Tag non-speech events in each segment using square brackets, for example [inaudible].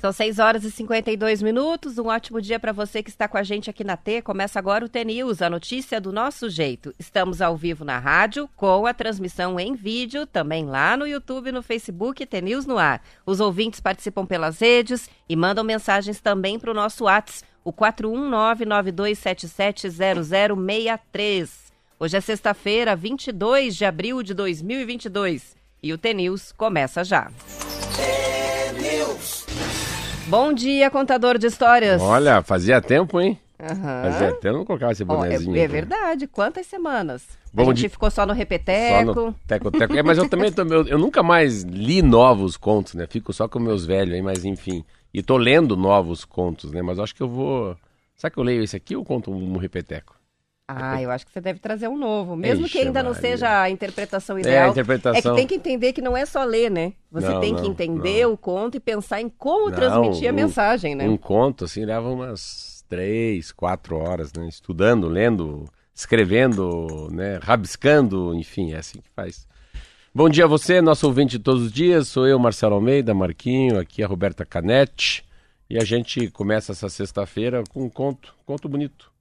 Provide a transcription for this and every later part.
São 6 horas e 52 minutos. Um ótimo dia para você que está com a gente aqui na T. Começa agora o T-News, a notícia do nosso jeito. Estamos ao vivo na rádio, com a transmissão em vídeo, também lá no YouTube no Facebook, T-News no ar. Os ouvintes participam pelas redes e mandam mensagens também para o nosso WhatsApp, o 41992770063. Hoje é sexta-feira, 22 de abril de 2022 e o T-News começa já. Bom dia, contador de histórias. Olha, fazia tempo, hein? Uhum. Fazia tempo não colocava esse bonezinho. Oh, é, é, verdade. Quantas semanas? Bom a gente ficou só no repeteco. Só no teco, teco. É, mas eu também tô, eu, eu, nunca mais li novos contos, né? Fico só com meus velhos aí, mas enfim. E tô lendo novos contos, né? Mas acho que eu vou... Será que eu leio esse aqui ou conto um repeteco? Ah, eu acho que você deve trazer um novo. Mesmo que ainda não seja a interpretação ideal. É, a interpretação. É que tem que entender que não é só ler, né? Você não, tem não, que entender não. o conto e pensar em como transmitir a um, mensagem, né? Um conto, assim, leva umas três, quatro horas, né? Estudando, lendo, escrevendo, né? Rabiscando, enfim, é assim que faz. Bom dia a você, nosso ouvinte de todos os dias. Sou eu, Marcelo Almeida, Marquinho, aqui a Roberta Canete. E a gente começa essa sexta-feira com um conto, um conto bonito.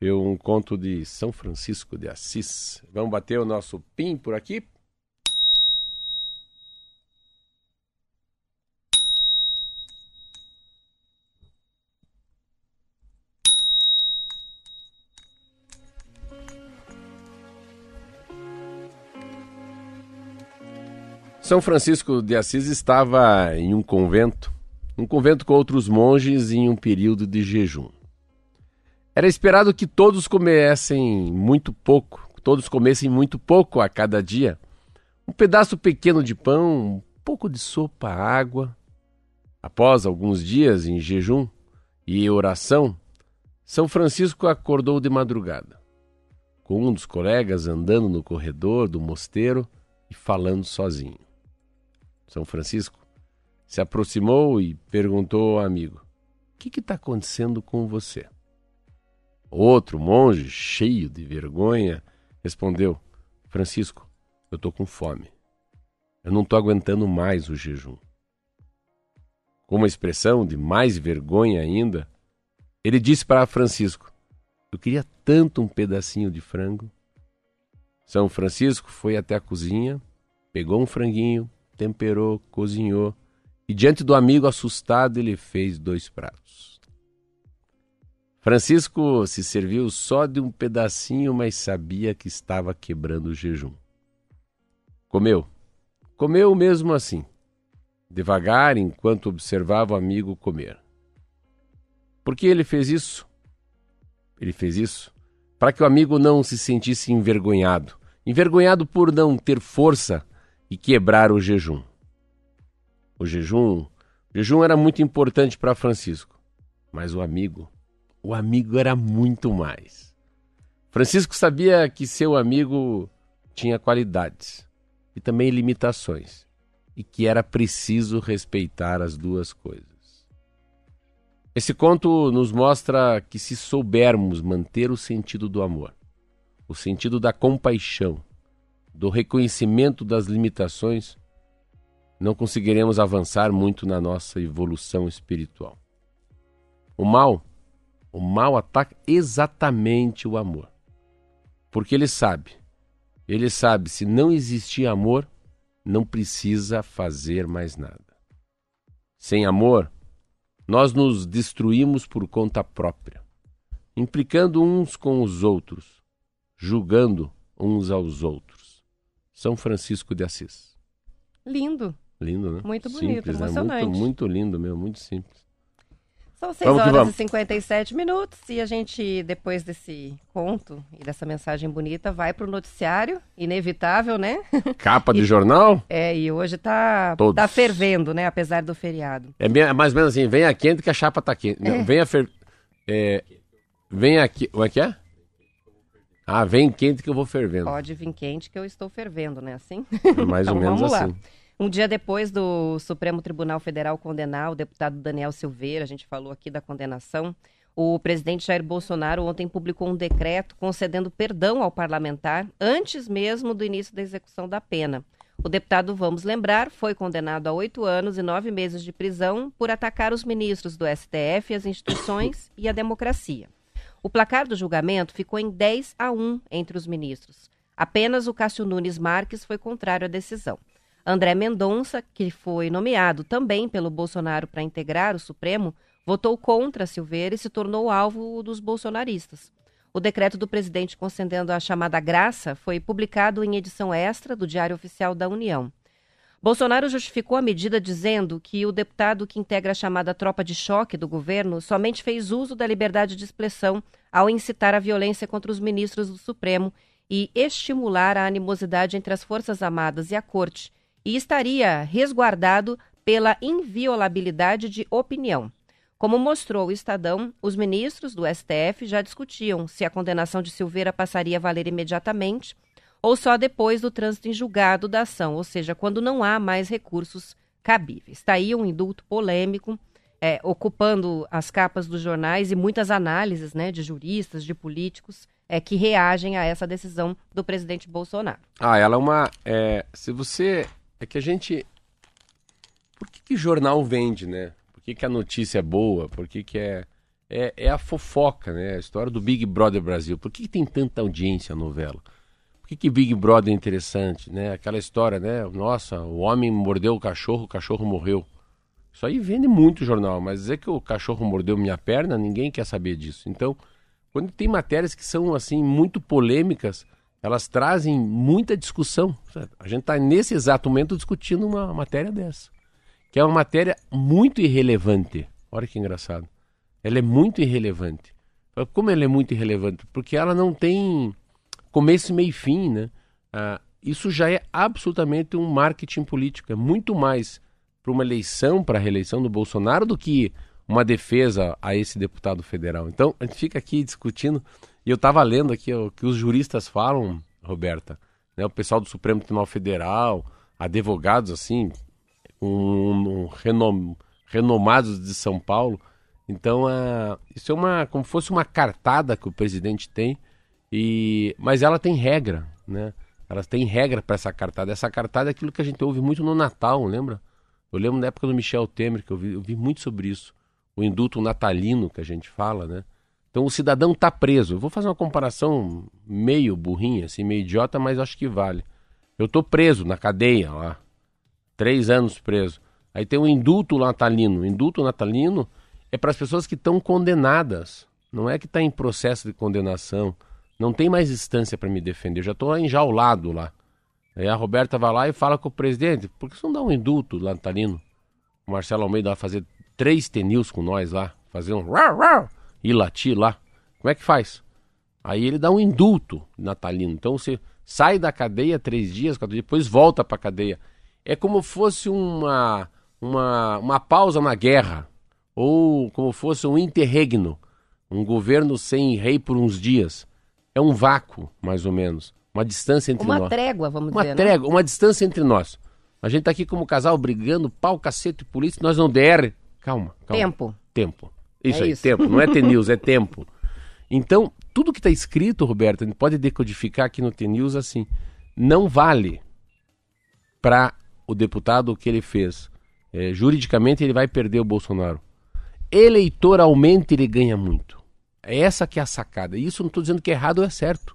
Eu, um conto de São Francisco de Assis. Vamos bater o nosso PIN por aqui? São Francisco de Assis estava em um convento, um convento com outros monges em um período de jejum. Era esperado que todos comessem muito pouco, todos comessem muito pouco a cada dia. Um pedaço pequeno de pão, um pouco de sopa, água. Após alguns dias em jejum e oração, São Francisco acordou de madrugada, com um dos colegas andando no corredor do mosteiro e falando sozinho. São Francisco se aproximou e perguntou ao amigo: O que está acontecendo com você? Outro monge, cheio de vergonha, respondeu: Francisco, eu estou com fome. Eu não estou aguentando mais o jejum. Com uma expressão de mais vergonha ainda, ele disse para Francisco: Eu queria tanto um pedacinho de frango. São Francisco foi até a cozinha, pegou um franguinho, temperou, cozinhou e, diante do amigo assustado, ele fez dois pratos. Francisco se serviu só de um pedacinho, mas sabia que estava quebrando o jejum. Comeu. Comeu mesmo assim, devagar, enquanto observava o amigo comer. Por que ele fez isso? Ele fez isso para que o amigo não se sentisse envergonhado envergonhado por não ter força e quebrar o jejum. O jejum, o jejum era muito importante para Francisco, mas o amigo o amigo era muito mais. Francisco sabia que seu amigo tinha qualidades e também limitações, e que era preciso respeitar as duas coisas. Esse conto nos mostra que, se soubermos manter o sentido do amor, o sentido da compaixão, do reconhecimento das limitações, não conseguiremos avançar muito na nossa evolução espiritual. O mal o mal ataca exatamente o amor. Porque ele sabe, ele sabe, se não existir amor, não precisa fazer mais nada. Sem amor, nós nos destruímos por conta própria, implicando uns com os outros, julgando uns aos outros. São Francisco de Assis. Lindo. Lindo, né? Muito bonito, simples, emocionante. Né? Muito, muito lindo mesmo, muito simples. São 6 horas vamos. e 57 minutos e a gente, depois desse conto e dessa mensagem bonita, vai para o noticiário, inevitável, né? [laughs] Capa de e, jornal? É, e hoje tá, tá fervendo, né? Apesar do feriado. É mais ou menos assim, venha quente que a chapa tá quente. É. Venha fer... É, vem aqui, como é que é? Ah, vem quente que eu vou fervendo. Pode vir quente que eu estou fervendo, né? Assim? É mais [laughs] então, ou menos vamos assim. Lá. Um dia depois do Supremo Tribunal Federal condenar o deputado Daniel Silveira, a gente falou aqui da condenação, o presidente Jair Bolsonaro ontem publicou um decreto concedendo perdão ao parlamentar antes mesmo do início da execução da pena. O deputado, vamos lembrar, foi condenado a oito anos e nove meses de prisão por atacar os ministros do STF, as instituições e a democracia. O placar do julgamento ficou em 10 a 1 entre os ministros. Apenas o Cássio Nunes Marques foi contrário à decisão. André Mendonça, que foi nomeado também pelo Bolsonaro para integrar o Supremo, votou contra Silveira e se tornou alvo dos bolsonaristas. O decreto do presidente concedendo a chamada graça foi publicado em edição extra do Diário Oficial da União. Bolsonaro justificou a medida dizendo que o deputado que integra a chamada tropa de choque do governo somente fez uso da liberdade de expressão ao incitar a violência contra os ministros do Supremo e estimular a animosidade entre as Forças Armadas e a Corte, e estaria resguardado pela inviolabilidade de opinião. Como mostrou o Estadão, os ministros do STF já discutiam se a condenação de Silveira passaria a valer imediatamente ou só depois do trânsito em julgado da ação, ou seja, quando não há mais recursos cabíveis. Está aí um indulto polêmico, é, ocupando as capas dos jornais e muitas análises né, de juristas, de políticos é, que reagem a essa decisão do presidente Bolsonaro. Ah, ela é uma. É, se você. É que a gente. Por que, que jornal vende, né? que, que a notícia é boa, por que, que é, é. É a fofoca, né? A história do Big Brother Brasil. Por que, que tem tanta audiência a novela? Por que, que Big Brother é interessante, né? Aquela história, né? Nossa, o homem mordeu o cachorro, o cachorro morreu. Isso aí vende muito jornal, mas dizer que o cachorro mordeu minha perna, ninguém quer saber disso. Então, quando tem matérias que são assim muito polêmicas, elas trazem muita discussão. A gente está nesse exato momento discutindo uma matéria dessa que é uma matéria muito irrelevante. Olha que engraçado. Ela é muito irrelevante. Como ela é muito irrelevante? Porque ela não tem começo, meio e fim, né? Ah, isso já é absolutamente um marketing político. É muito mais para uma eleição, para a reeleição do Bolsonaro, do que uma defesa a esse deputado federal. Então, a gente fica aqui discutindo, e eu estava lendo aqui o que os juristas falam, Roberta, né? o pessoal do Supremo Tribunal Federal, advogados, assim, um, um renom, renomados de São Paulo. Então, uh, isso é uma como fosse uma cartada que o presidente tem, e mas ela tem regra, né? Ela tem regra para essa cartada. Essa cartada é aquilo que a gente ouve muito no Natal, lembra? Eu lembro na época do Michel Temer que eu vi, eu vi muito sobre isso, o indulto natalino que a gente fala, né? Então o cidadão está preso. Eu vou fazer uma comparação meio burrinha, assim, meio idiota, mas acho que vale. Eu estou preso na cadeia lá, três anos preso. Aí tem o indulto natalino. O indulto natalino é para as pessoas que estão condenadas. Não é que está em processo de condenação. Não tem mais instância para me defender. Eu já estou enjaulado lá. Aí a Roberta vai lá e fala com o presidente: por que você não dá um indulto natalino? O Marcelo Almeida vai fazer três tenils com nós lá, fazer um e latir lá. Como é que faz? Aí ele dá um indulto natalino. Então você sai da cadeia três dias, quatro dias, depois volta para a cadeia é como fosse uma, uma, uma pausa na guerra, ou como fosse um interregno, um governo sem rei por uns dias. É um vácuo, mais ou menos. Uma distância entre uma nós. Uma trégua, vamos uma dizer. Uma né? trégua, né? uma distância entre nós. A gente tá aqui como casal brigando, pau, cacete, polícia, nós não der. Calma, calma. Tempo. Tempo. Isso é aí, isso. tempo. Não é [laughs] T-News, é tempo. Então, tudo que está escrito, Roberto, a gente pode decodificar aqui no T-News assim. Não vale para o deputado o que ele fez. É, juridicamente ele vai perder o Bolsonaro. Eleitoralmente ele ganha muito. É essa que é a sacada. E isso não estou dizendo que é errado ou é certo.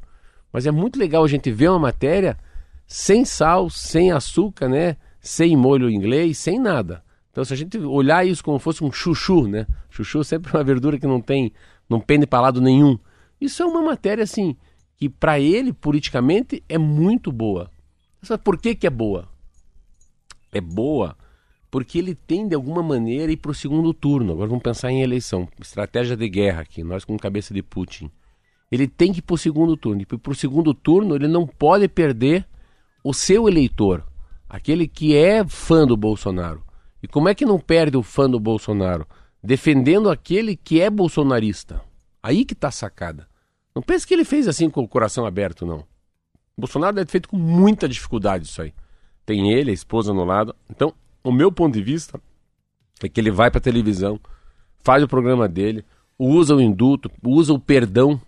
Mas é muito legal a gente ver uma matéria sem sal, sem açúcar, né? Sem molho inglês, sem nada. Então, se a gente olhar isso como fosse um chuchu, né? Chuchu é sempre [laughs] uma verdura que não tem, não pende para lado nenhum. Isso é uma matéria assim que para ele politicamente é muito boa. Sabe por que, que é boa? é boa porque ele tem de alguma maneira ir para o segundo turno. Agora vamos pensar em eleição, estratégia de guerra aqui, nós com cabeça de Putin. Ele tem que ir para o segundo turno. E para o segundo turno ele não pode perder o seu eleitor, aquele que é fã do Bolsonaro. E como é que não perde o fã do Bolsonaro? Defendendo aquele que é bolsonarista. Aí que a sacada. Não pense que ele fez assim com o coração aberto, não. O Bolsonaro deve ter feito com muita dificuldade isso aí tem ele, a esposa no lado. Então, o meu ponto de vista é que ele vai para televisão, faz o programa dele, usa o indulto, usa o perdão.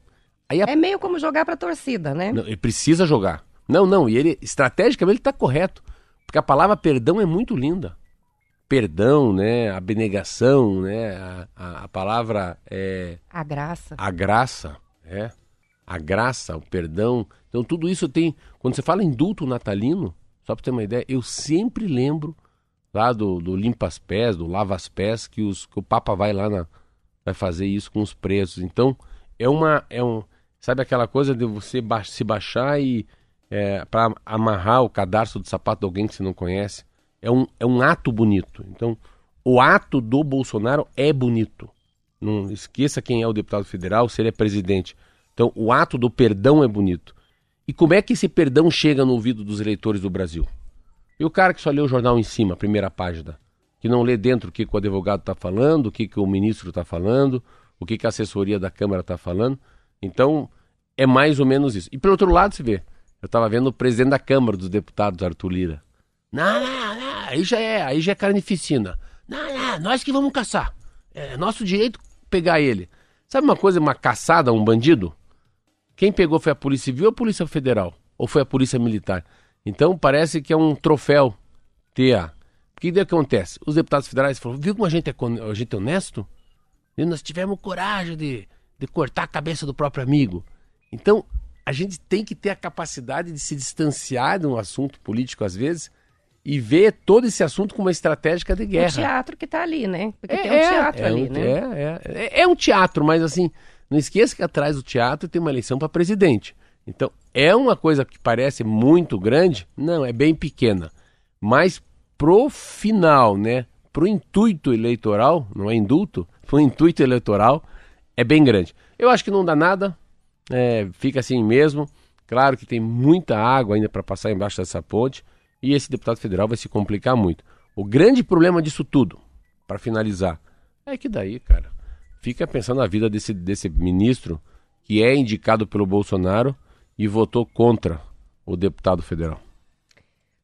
A... É meio como jogar para a torcida, né? Não, ele precisa jogar. Não, não, e ele estrategicamente ele está correto. Porque a palavra perdão é muito linda. Perdão, né? Abnegação, né? A, a, a palavra é. A graça. A graça, é. A graça, o perdão. Então tudo isso tem. Quando você fala indulto natalino, só para ter uma ideia, eu sempre lembro lá do, do limpa as pés, do lava as pés, que, os, que o Papa vai lá na, vai fazer isso com os presos. Então é uma é um sabe aquela coisa de você se baixar e é, para amarrar o cadarço do sapato de alguém que você não conhece. É um, é um ato bonito. Então, o ato do Bolsonaro é bonito. Não esqueça quem é o deputado federal, se ele é presidente. Então, o ato do perdão é bonito. E como é que esse perdão chega no ouvido dos eleitores do Brasil? E o cara que só lê o jornal em cima, a primeira página, que não lê dentro o que, que o advogado está falando, o que, que o ministro está falando, o que, que a assessoria da Câmara está falando. Então, é mais ou menos isso. E pelo outro lado, se vê, eu estava vendo o presidente da Câmara dos Deputados, Arthur Lira. Não, não, não, aí já é, aí já é carnificina. Não, não, nós que vamos caçar. É nosso direito pegar ele. Sabe uma coisa, uma caçada, um bandido? Quem pegou foi a Polícia Civil ou a Polícia Federal? Ou foi a Polícia Militar? Então parece que é um troféu ter a. O que acontece? Os deputados federais falaram, viu como a gente é, a gente é honesto? E nós tivemos coragem de, de cortar a cabeça do próprio amigo. Então, a gente tem que ter a capacidade de se distanciar de um assunto político, às vezes, e ver todo esse assunto como uma estratégia de guerra. O teatro que está ali, né? Porque é, tem um é, teatro é, ali, um, né? É, é, é um teatro, mas assim, não esqueça que atrás do teatro tem uma eleição para presidente. Então, é uma coisa que parece muito grande? Não, é bem pequena. Mas pro final, né? Pro intuito eleitoral, não é indulto, pro intuito eleitoral, é bem grande. Eu acho que não dá nada, é, fica assim mesmo. Claro que tem muita água ainda para passar embaixo dessa ponte e esse deputado federal vai se complicar muito. O grande problema disso tudo, para finalizar, é que daí, cara, fica pensando na vida desse, desse ministro que é indicado pelo Bolsonaro e votou contra o deputado federal.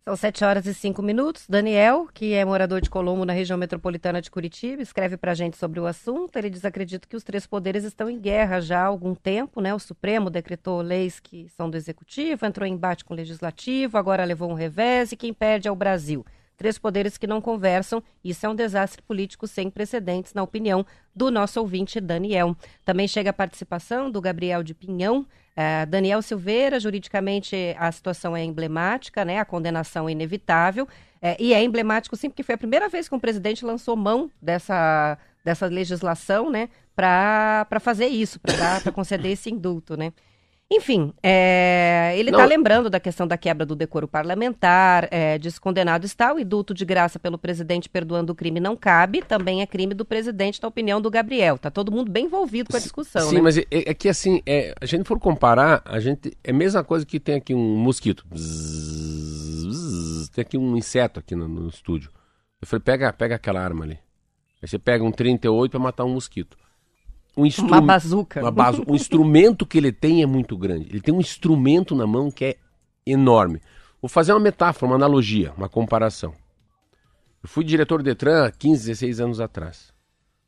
São 7 horas e 5 minutos. Daniel, que é morador de Colombo, na região metropolitana de Curitiba, escreve para a gente sobre o assunto. Ele diz: acredito que os três poderes estão em guerra já há algum tempo. Né? O Supremo decretou leis que são do Executivo, entrou em embate com o Legislativo, agora levou um revés e quem perde é o Brasil. Três poderes que não conversam. Isso é um desastre político sem precedentes, na opinião do nosso ouvinte Daniel. Também chega a participação do Gabriel de Pinhão. Uh, Daniel Silveira, juridicamente a situação é emblemática, né? A condenação é inevitável. É, e é emblemático sim, porque foi a primeira vez que um presidente lançou mão dessa, dessa legislação, né? Para fazer isso, para conceder esse indulto, né? Enfim, é, ele está lembrando da questão da quebra do decoro parlamentar, é, diz condenado está, o indulto de graça pelo presidente perdoando o crime não cabe, também é crime do presidente, na opinião do Gabriel. Está todo mundo bem envolvido com a discussão. Sim, né? mas é, é, que assim, é, a gente for comparar, a gente é a mesma coisa que tem aqui um mosquito. Bzz, bzz, tem aqui um inseto aqui no, no estúdio. Eu falei, pega, pega aquela arma ali. Aí você pega um 38 para matar um mosquito um Uma bazuca. Uma bazu o instrumento que ele tem é muito grande. Ele tem um instrumento na mão que é enorme. Vou fazer uma metáfora, uma analogia, uma comparação. Eu fui diretor do Detran há 15, 16 anos atrás.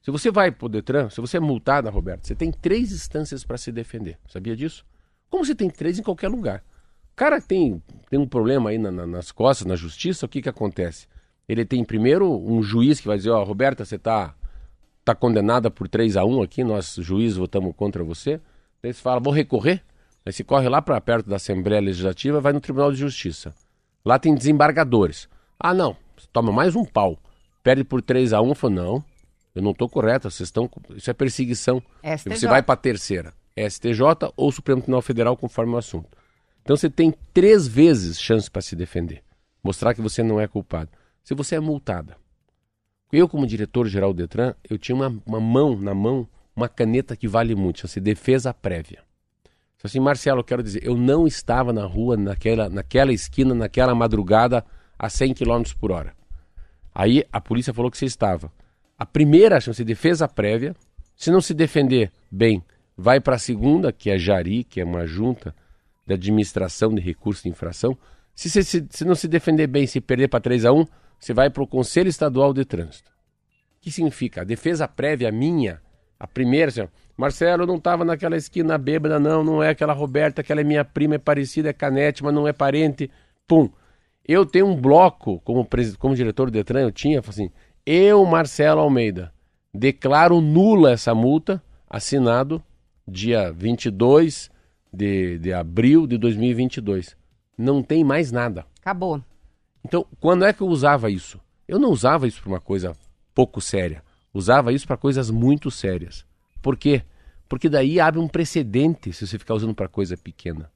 Se você vai para o Detran, se você é multado, Roberto, você tem três instâncias para se defender. Sabia disso? Como você tem três em qualquer lugar. O cara tem, tem um problema aí na, na, nas costas, na justiça, o que, que acontece? Ele tem primeiro um juiz que vai dizer, ó, oh, Roberta, você está está condenada por 3 a 1 aqui, nós juízes votamos contra você. Daí você fala, vou recorrer. Aí você corre lá para perto da Assembleia Legislativa vai no Tribunal de Justiça. Lá tem desembargadores. Ah, não, toma mais um pau. Perde por 3 a 1 fala, não, eu não estou correto, vocês estão. Isso é perseguição. STJ. Você vai para a terceira. STJ ou Supremo Tribunal Federal, conforme o assunto. Então você tem três vezes chance para se defender. Mostrar que você não é culpado. Se você é multada, eu, como diretor-geral do Detran, eu tinha uma, uma, mão na mão, uma caneta que vale muito, chama-se defesa prévia. Só assim, Marcelo, eu quero dizer, eu não estava na rua, naquela, naquela esquina, naquela madrugada, a 100 km por hora. Aí a polícia falou que você estava. A primeira chama-se defesa prévia. Se não se defender bem, vai para a segunda, que é Jari, que é uma junta de administração de recursos de infração. Se, se, se, se não se defender bem, se perder para 3 a 1 você vai para o Conselho Estadual de Trânsito. O que significa? A defesa prévia minha, a primeira, assim, Marcelo não estava naquela esquina bêbada, não, não é aquela Roberta, aquela é minha prima, é parecida, é canete, mas não é parente. Pum. Eu tenho um bloco, como, como diretor do Detran, eu tinha, assim, eu, Marcelo Almeida, declaro nula essa multa, assinado dia 22 de, de abril de 2022. Não tem mais nada. Acabou. Então, quando é que eu usava isso? Eu não usava isso para uma coisa pouco séria. Usava isso para coisas muito sérias. Por quê? Porque daí abre um precedente se você ficar usando para coisa pequena.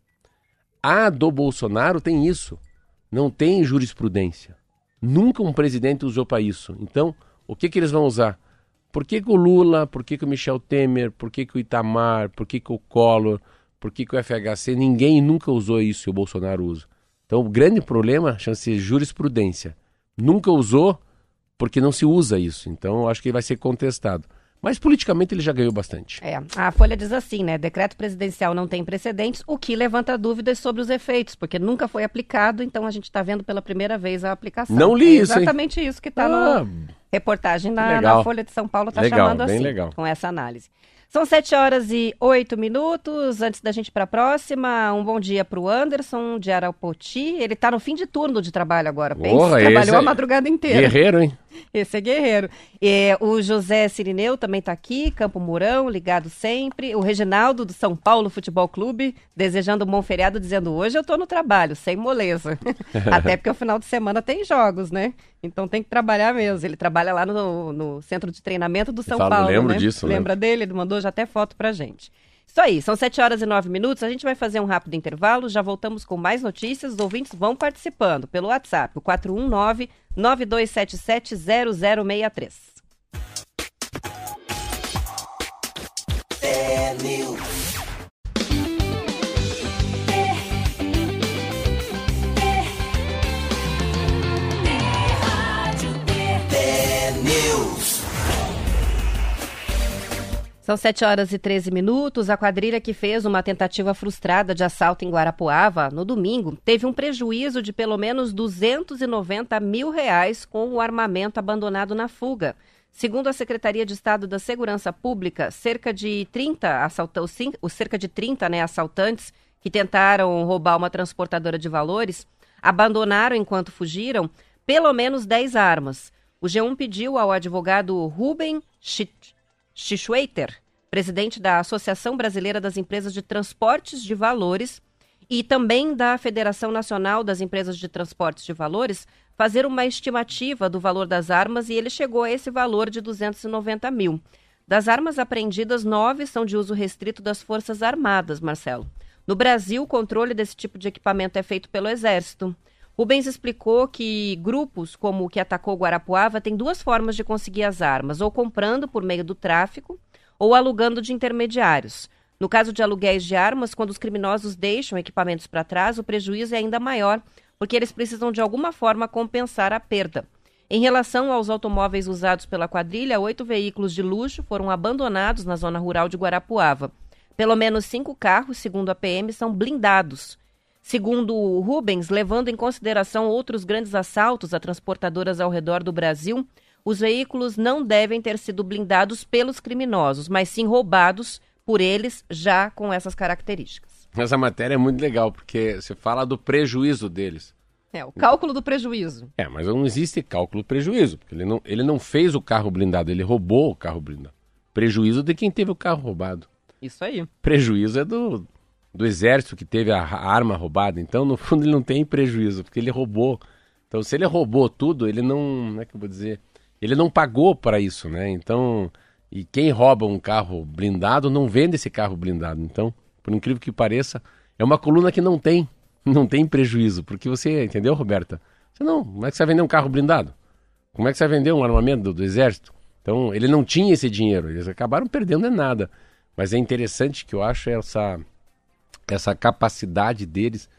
A do Bolsonaro tem isso. Não tem jurisprudência. Nunca um presidente usou para isso. Então, o que, que eles vão usar? Por que, que o Lula, por que, que o Michel Temer, por que, que o Itamar, por que, que o Collor, por que, que o FHC, ninguém nunca usou isso e o Bolsonaro usa. Então, o grande problema chama-se jurisprudência. Nunca usou porque não se usa isso. Então, acho que ele vai ser contestado. Mas politicamente ele já ganhou bastante. É, a Folha diz assim, né? Decreto presidencial não tem precedentes, o que levanta dúvidas sobre os efeitos, porque nunca foi aplicado, então a gente está vendo pela primeira vez a aplicação. Não li é isso. Exatamente hein? isso que está ah, na reportagem na, na, Folha de São Paulo, está chamando assim, legal. com essa análise. São sete horas e oito minutos. Antes da gente ir para a próxima, um bom dia para o Anderson de Arapoti. Ele está no fim de turno de trabalho agora. Pensa, trabalhou a madrugada inteira. Guerreiro, hein? [laughs] Esse é guerreiro. É, o José Sirineu também está aqui, Campo Mourão, ligado sempre. O Reginaldo, do São Paulo Futebol Clube, desejando um bom feriado, dizendo hoje eu estou no trabalho, sem moleza. [laughs] Até porque o final de semana tem jogos, né? Então tem que trabalhar mesmo. Ele trabalha lá no, no centro de treinamento do São falo, Paulo. Lembro né? disso. Lembra né? dele? Ele mandou já até foto pra gente. Isso aí, são 7 horas e 9 minutos. A gente vai fazer um rápido intervalo. Já voltamos com mais notícias. Os ouvintes vão participando pelo WhatsApp, o 419 9277 0063. São 7 horas e 13 minutos. A quadrilha que fez uma tentativa frustrada de assalto em Guarapuava no domingo teve um prejuízo de pelo menos 290 mil reais com o armamento abandonado na fuga. Segundo a Secretaria de Estado da Segurança Pública, cerca de 30 assaltantes, cerca de 30 né, assaltantes que tentaram roubar uma transportadora de valores abandonaram enquanto fugiram pelo menos 10 armas. O G1 pediu ao advogado Ruben Schitt Schischweiter, presidente da Associação Brasileira das Empresas de Transportes de Valores e também da Federação Nacional das Empresas de Transportes de Valores, fazer uma estimativa do valor das armas e ele chegou a esse valor de 290 mil. Das armas apreendidas, nove são de uso restrito das Forças Armadas, Marcelo. No Brasil, o controle desse tipo de equipamento é feito pelo Exército. Rubens explicou que grupos como o que atacou Guarapuava têm duas formas de conseguir as armas, ou comprando por meio do tráfico ou alugando de intermediários. No caso de aluguéis de armas, quando os criminosos deixam equipamentos para trás, o prejuízo é ainda maior, porque eles precisam de alguma forma compensar a perda. Em relação aos automóveis usados pela quadrilha, oito veículos de luxo foram abandonados na zona rural de Guarapuava. Pelo menos cinco carros, segundo a PM, são blindados. Segundo o Rubens, levando em consideração outros grandes assaltos a transportadoras ao redor do Brasil, os veículos não devem ter sido blindados pelos criminosos, mas sim roubados por eles já com essas características. Essa matéria é muito legal, porque você fala do prejuízo deles. É, o cálculo do prejuízo. É, mas não existe cálculo prejuízo, porque ele não, ele não fez o carro blindado, ele roubou o carro blindado. Prejuízo de quem teve o carro roubado. Isso aí. Prejuízo é do, do exército que teve a arma roubada. Então, no fundo, ele não tem prejuízo, porque ele roubou. Então, se ele roubou tudo, ele não. Como é que eu vou dizer? Ele não pagou para isso, né? Então. E quem rouba um carro blindado não vende esse carro blindado. Então, por incrível que pareça, é uma coluna que não tem. [laughs] Não tem prejuízo. Porque você, entendeu, Roberta? Você não. Como é que você vai vender um carro blindado? Como é que você vai vender um armamento do, do exército? Então, ele não tinha esse dinheiro. Eles acabaram perdendo é nada. Mas é interessante que eu acho essa essa capacidade deles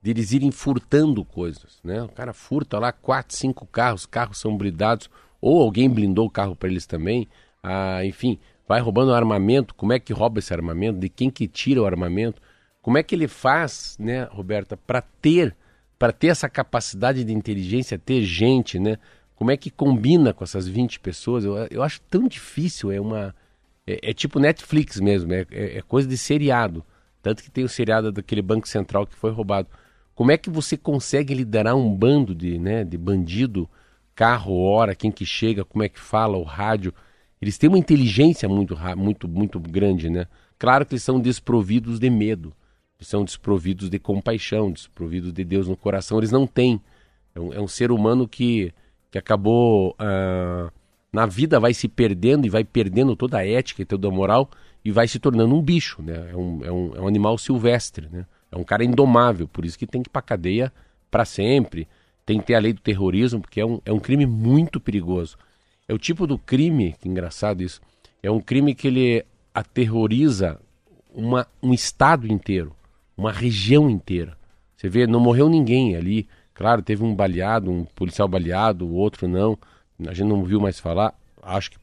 de eles irem furtando coisas, né? O cara furta lá quatro, cinco carros, carros são blindados, ou alguém blindou o carro para eles também, ah, enfim, vai roubando armamento, como é que rouba esse armamento, de quem que tira o armamento, como é que ele faz, né, Roberta, para ter, para ter essa capacidade de inteligência, ter gente, né? Como é que combina com essas 20 pessoas? Eu, eu acho tão difícil, é uma... É, é tipo Netflix mesmo, é, é, é coisa de seriado. Tanto que tem o seriado daquele Banco Central que foi roubado. Como é que você consegue liderar um bando de, né, de bandido, carro, hora, quem que chega, como é que fala, o rádio? Eles têm uma inteligência muito, muito, muito grande, né? Claro que eles são desprovidos de medo, eles são desprovidos de compaixão, desprovidos de Deus no coração. Eles não têm. É um, é um ser humano que, que acabou uh, na vida vai se perdendo e vai perdendo toda a ética e toda a moral e vai se tornando um bicho, né? É um, é um, é um animal silvestre, né? É um cara indomável, por isso que tem que ir pra cadeia para sempre. Tem que ter a lei do terrorismo, porque é um, é um crime muito perigoso. É o tipo do crime, que engraçado isso, é um crime que ele aterroriza uma, um estado inteiro, uma região inteira. Você vê, não morreu ninguém ali. Claro, teve um baleado, um policial baleado, o outro não. A gente não viu mais falar. Acho que,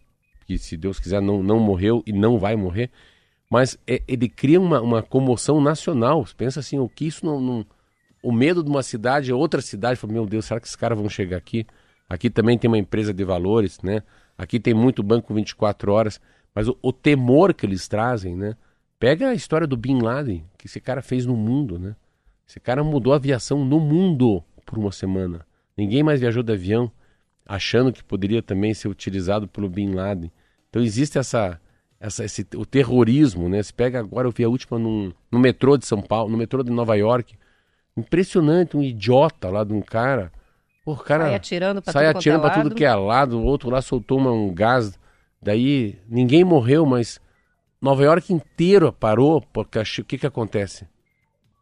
que se Deus quiser, não, não morreu e não vai morrer mas é, ele cria uma, uma comoção nacional. Pensa assim, o que isso não, não, O medo de uma cidade, outra cidade, fala, meu Deus, será que esses caras vão chegar aqui? Aqui também tem uma empresa de valores, né? Aqui tem muito banco 24 horas. Mas o, o temor que eles trazem, né? Pega a história do Bin Laden, que esse cara fez no mundo, né? Esse cara mudou a aviação no mundo por uma semana. Ninguém mais viajou de avião achando que poderia também ser utilizado pelo Bin Laden. Então existe essa essa, esse, o terrorismo, né? Se pega agora, eu vi a última num, no metrô de São Paulo, no metrô de Nova York. Impressionante, um idiota lá de um cara. Pô, cara sai atirando pra, sai tudo, atirando pra tudo que é lado. O outro lá soltou uma, um gás. Daí ninguém morreu, mas Nova York inteiro parou. Porque o que, que acontece?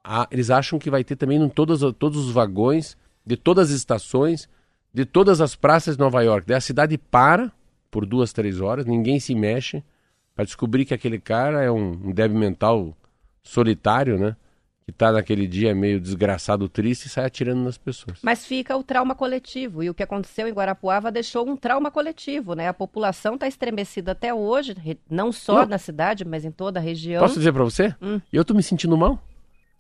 Ah, eles acham que vai ter também em todos, todos os vagões, de todas as estações, de todas as praças de Nova York. Daí a cidade para por duas, três horas, ninguém se mexe para descobrir que aquele cara é um, um débil mental solitário, né? Que tá naquele dia meio desgraçado, triste e sai atirando nas pessoas. Mas fica o trauma coletivo. E o que aconteceu em Guarapuava deixou um trauma coletivo, né? A população está estremecida até hoje, não só não. na cidade, mas em toda a região. Posso dizer para você? Hum. Eu tô me sentindo mal.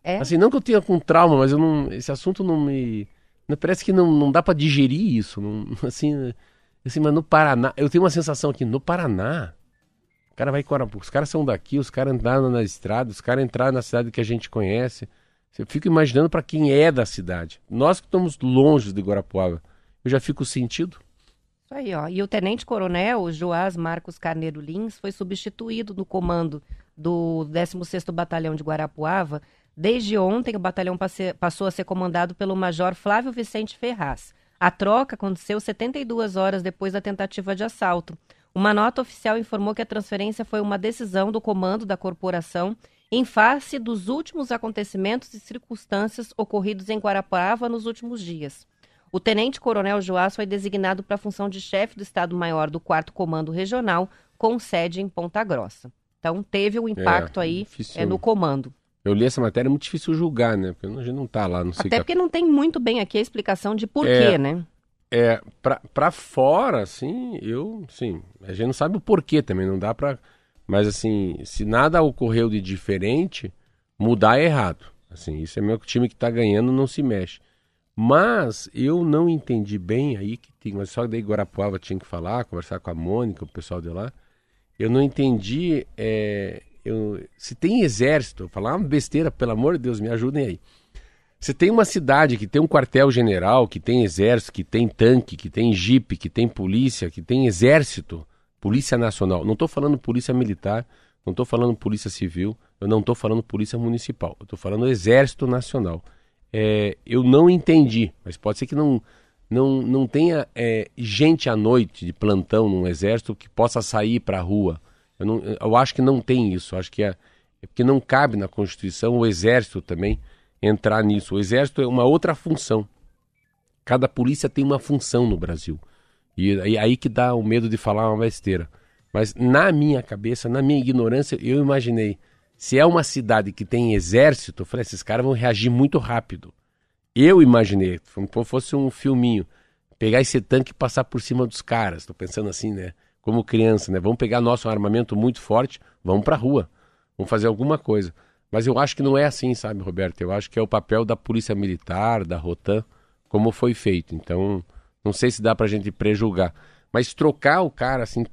É? Assim, não que eu tenha com trauma, mas eu não, esse assunto não me. Parece que não, não dá para digerir isso. Não, [laughs] assim, assim, mas no Paraná. Eu tenho uma sensação aqui, no Paraná o cara vai Os caras são daqui, os caras andaram na estrada, os caras entraram na cidade que a gente conhece. Eu fico imaginando para quem é da cidade. Nós que estamos longe de Guarapuava, eu já fico sentido. Isso aí, ó. E o tenente-coronel Joás Marcos Carneiro Lins foi substituído no comando do 16º Batalhão de Guarapuava. Desde ontem, o batalhão passe... passou a ser comandado pelo Major Flávio Vicente Ferraz. A troca aconteceu 72 horas depois da tentativa de assalto. Uma nota oficial informou que a transferência foi uma decisão do comando da corporação em face dos últimos acontecimentos e circunstâncias ocorridos em Guarapuava nos últimos dias. O tenente-coronel Joás foi designado para a função de chefe do Estado-Maior do 4 Comando Regional, com sede em Ponta Grossa. Então, teve um impacto é, aí é, no comando. Eu li essa matéria, é muito difícil julgar, né? Porque a gente não está lá, não sei Até porque não tem muito bem aqui a explicação de porquê, é, né? É, pra, pra fora, assim, eu, sim, a gente não sabe o porquê também, não dá pra. Mas, assim, se nada ocorreu de diferente, mudar é errado. Assim, isso é meu time que tá ganhando, não se mexe. Mas eu não entendi bem aí que tem, mas só daí Guarapuava tinha que falar, conversar com a Mônica, o pessoal de lá. Eu não entendi é, eu, se tem exército, falar uma besteira, pelo amor de Deus, me ajudem aí. Você tem uma cidade que tem um quartel-general, que tem exército, que tem tanque, que tem jipe, que tem polícia, que tem exército, polícia nacional. Não estou falando polícia militar, não estou falando polícia civil, eu não estou falando polícia municipal, eu estou falando exército nacional. É, eu não entendi, mas pode ser que não, não, não tenha é, gente à noite de plantão no exército que possa sair para a rua. Eu, não, eu acho que não tem isso, acho que é, é porque não cabe na Constituição o exército também entrar nisso. O exército é uma outra função. Cada polícia tem uma função no Brasil. E aí, aí que dá o medo de falar uma besteira. Mas na minha cabeça, na minha ignorância, eu imaginei, se é uma cidade que tem exército, eu falei, esses caras vão reagir muito rápido. Eu imaginei, como se fosse um filminho, pegar esse tanque e passar por cima dos caras. Estou pensando assim, né? Como criança, né? Vamos pegar nosso armamento muito forte, vamos para a rua, vamos fazer alguma coisa. Mas eu acho que não é assim, sabe, Roberto? Eu acho que é o papel da Polícia Militar, da Rotan, como foi feito. Então, não sei se dá pra gente prejulgar. Mas trocar o cara, assim,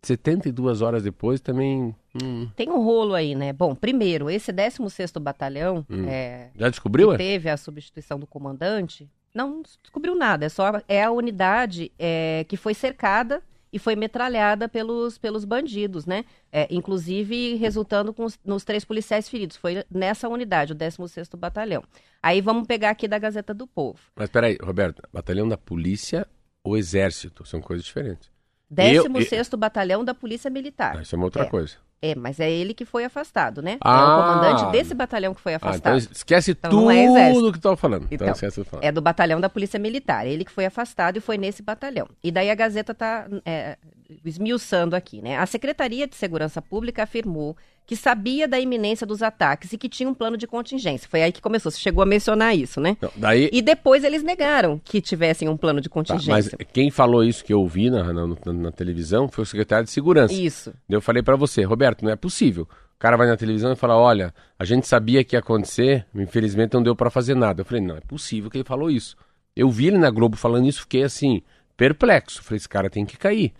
72 horas depois também. Hum. Tem um rolo aí, né? Bom, primeiro, esse 16 Batalhão. Hum. É, Já descobriu? que é? teve a substituição do comandante, não descobriu nada. É só é a unidade é, que foi cercada e foi metralhada pelos, pelos bandidos, né? É, inclusive resultando com os, nos três policiais feridos. Foi nessa unidade, o 16º Batalhão. Aí vamos pegar aqui da Gazeta do Povo. Mas peraí, Roberto, batalhão da polícia ou exército? São coisas diferentes. Eu- 16º Batalhão da Polícia Militar. Ah, isso é uma outra É. coisa. É, mas é ele que foi afastado, né? é Ah. o comandante desse batalhão que foi Ah, então afastado. esquece Então tudo não é que tu tava falando. Então, Então, tudo falando. É do batalhão da Polícia Militar. Ele que foi afastado e foi nesse batalhão. E daí a Gazeta está esmiuçando aqui, né? A Secretaria de Segurança Pública afirmou que sabia da iminência dos ataques e que tinha um plano de contingência. Foi aí que começou. Você chegou a mencionar isso, né? Não, daí, E depois eles negaram que tivessem um plano de tá, mas contingência. quem falou isso que eu ouvi na, na, na- na televisão foi o secretário de segurança. Isso. Eu falei pra você, Roberto, não é possível. O cara vai na televisão e fala: Olha, a gente sabia que ia acontecer, infelizmente não deu pra fazer nada. Eu falei: Não, é possível que ele falou isso. Eu vi ele na Globo falando isso, fiquei assim, perplexo. Falei: Esse cara tem que cair.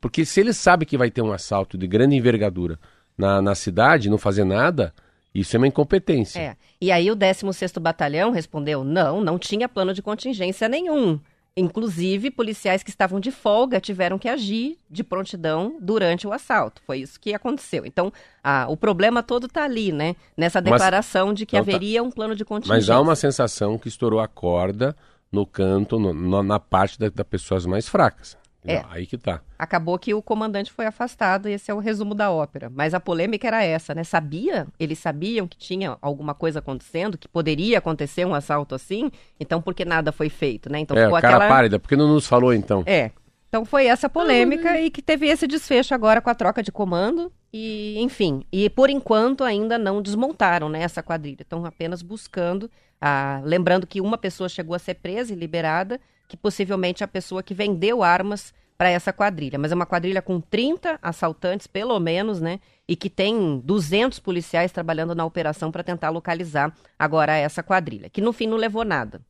Porque se ele sabe que vai ter um assalto de grande envergadura na, na cidade não fazer nada, isso é uma incompetência. É. E aí o 16º Batalhão respondeu: não, não tinha plano de contingência nenhum. Inclusive, policiais que estavam de folga tiveram que agir de prontidão durante o assalto. Foi isso que aconteceu. Então, ah, o problema todo está ali, né? Nessa Mas- declaração de que Então tá. haveria um plano de contingência. Mas há uma sensação que estourou a corda no canto, no- no- na parte da, das pessoas mais fracas. É. Aí que tá. Acabou que o comandante foi afastado, e esse é o resumo da ópera. Mas a polêmica era essa, né? Sabia? Eles sabiam que tinha alguma coisa acontecendo, que poderia acontecer um assalto assim, então por que nada foi feito, né? Então é, ficou o cara aquela. pálida, por que não nos falou então? É. Então foi essa polêmica e que teve esse desfecho agora com a troca de comando. E, enfim, e por enquanto ainda não desmontaram né, essa quadrilha. Estão apenas buscando. ah, lembrando que uma pessoa chegou a ser presa e liberada, que possivelmente é a pessoa que vendeu armas para essa quadrilha. Mas é uma quadrilha com 30 assaltantes, pelo menos, né? E que tem 200 policiais trabalhando na operação para tentar localizar agora essa quadrilha. Que no fim não levou nada.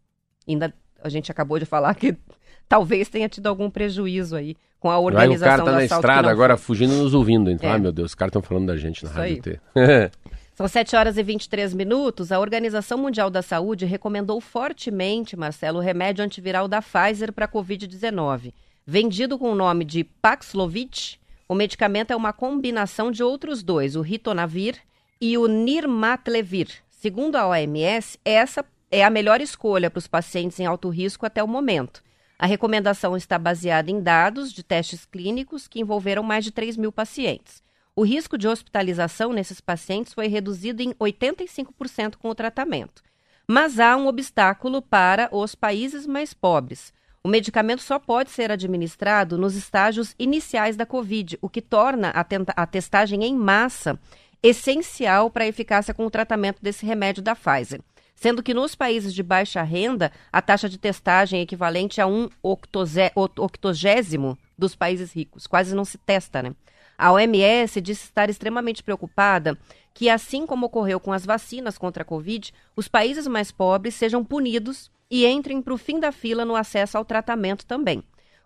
Ainda a gente acabou de falar que [laughs] talvez tenha tido algum prejuízo aí com a Aí o organização cara tá na estrada agora fugindo e nos ouvindo. Então, É. ai meu Deus, os caras estão falando da gente na Isso Rádio aí. T. [laughs] São 7 horas e 23 minutos. A Organização Mundial da Saúde recomendou fortemente, Marcelo, o remédio antiviral da Pfizer para a Covid-19. Vendido com o nome de Paxlovid, o medicamento é uma combinação de outros dois, o Ritonavir e o Nirmatrelvir. Segundo a OMS, essa é a melhor escolha para os pacientes em alto risco até o momento. A recomendação está baseada em dados de testes clínicos que envolveram mais de 3 mil pacientes. O risco de hospitalização nesses pacientes foi reduzido em 85% com o tratamento. Mas há um obstáculo para os países mais pobres. O medicamento só pode ser administrado nos estágios iniciais da Covid, o que torna a, a testagem em massa essencial para a eficácia com o tratamento desse remédio da Pfizer. Sendo que nos países de baixa renda, a taxa de testagem é equivalente a um octogésimo dos países ricos. Quase não se testa, né? A OMS disse estar extremamente preocupada que, assim como ocorreu com as vacinas contra a Covid, os países mais pobres sejam punidos e entrem para o fim da fila no acesso ao tratamento também.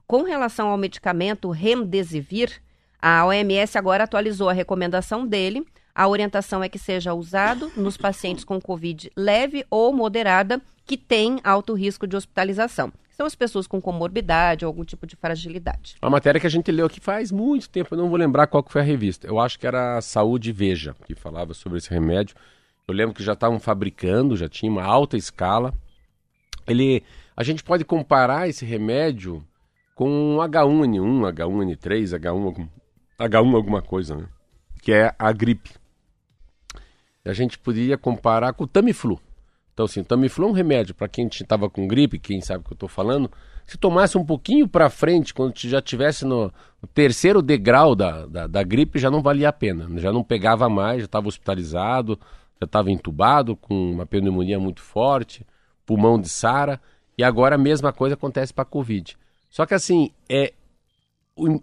Com relação ao medicamento Remdesivir, a OMS agora atualizou a recomendação dele. A orientação é que seja usado nos pacientes com Covid leve ou moderada que têm alto risco de hospitalização. São as pessoas com comorbidade ou algum tipo de fragilidade. Uma matéria que a gente leu aqui faz muito tempo, eu não vou lembrar qual que foi a revista. Eu acho que era a Saúde Veja, que falava sobre esse remédio. Eu lembro que já estavam fabricando, já tinha uma alta escala. Ele, a gente pode comparar esse remédio com um H1N1, H1N3, H1, algum- H1 alguma coisa, né? Que é a gripe. A gente poderia comparar com o Tamiflu. Então, assim, Tamiflu é um remédio para quem estava com gripe, quem sabe o que eu estou falando. Se tomasse um pouquinho para frente, quando já tivesse no, terceiro degrau da, da, da gripe, já não valia a pena. Já não pegava mais, já estava hospitalizado, já estava entubado, com uma pneumonia muito forte, pulmão de Sara. E agora a mesma coisa acontece para a Covid. Só que assim, é,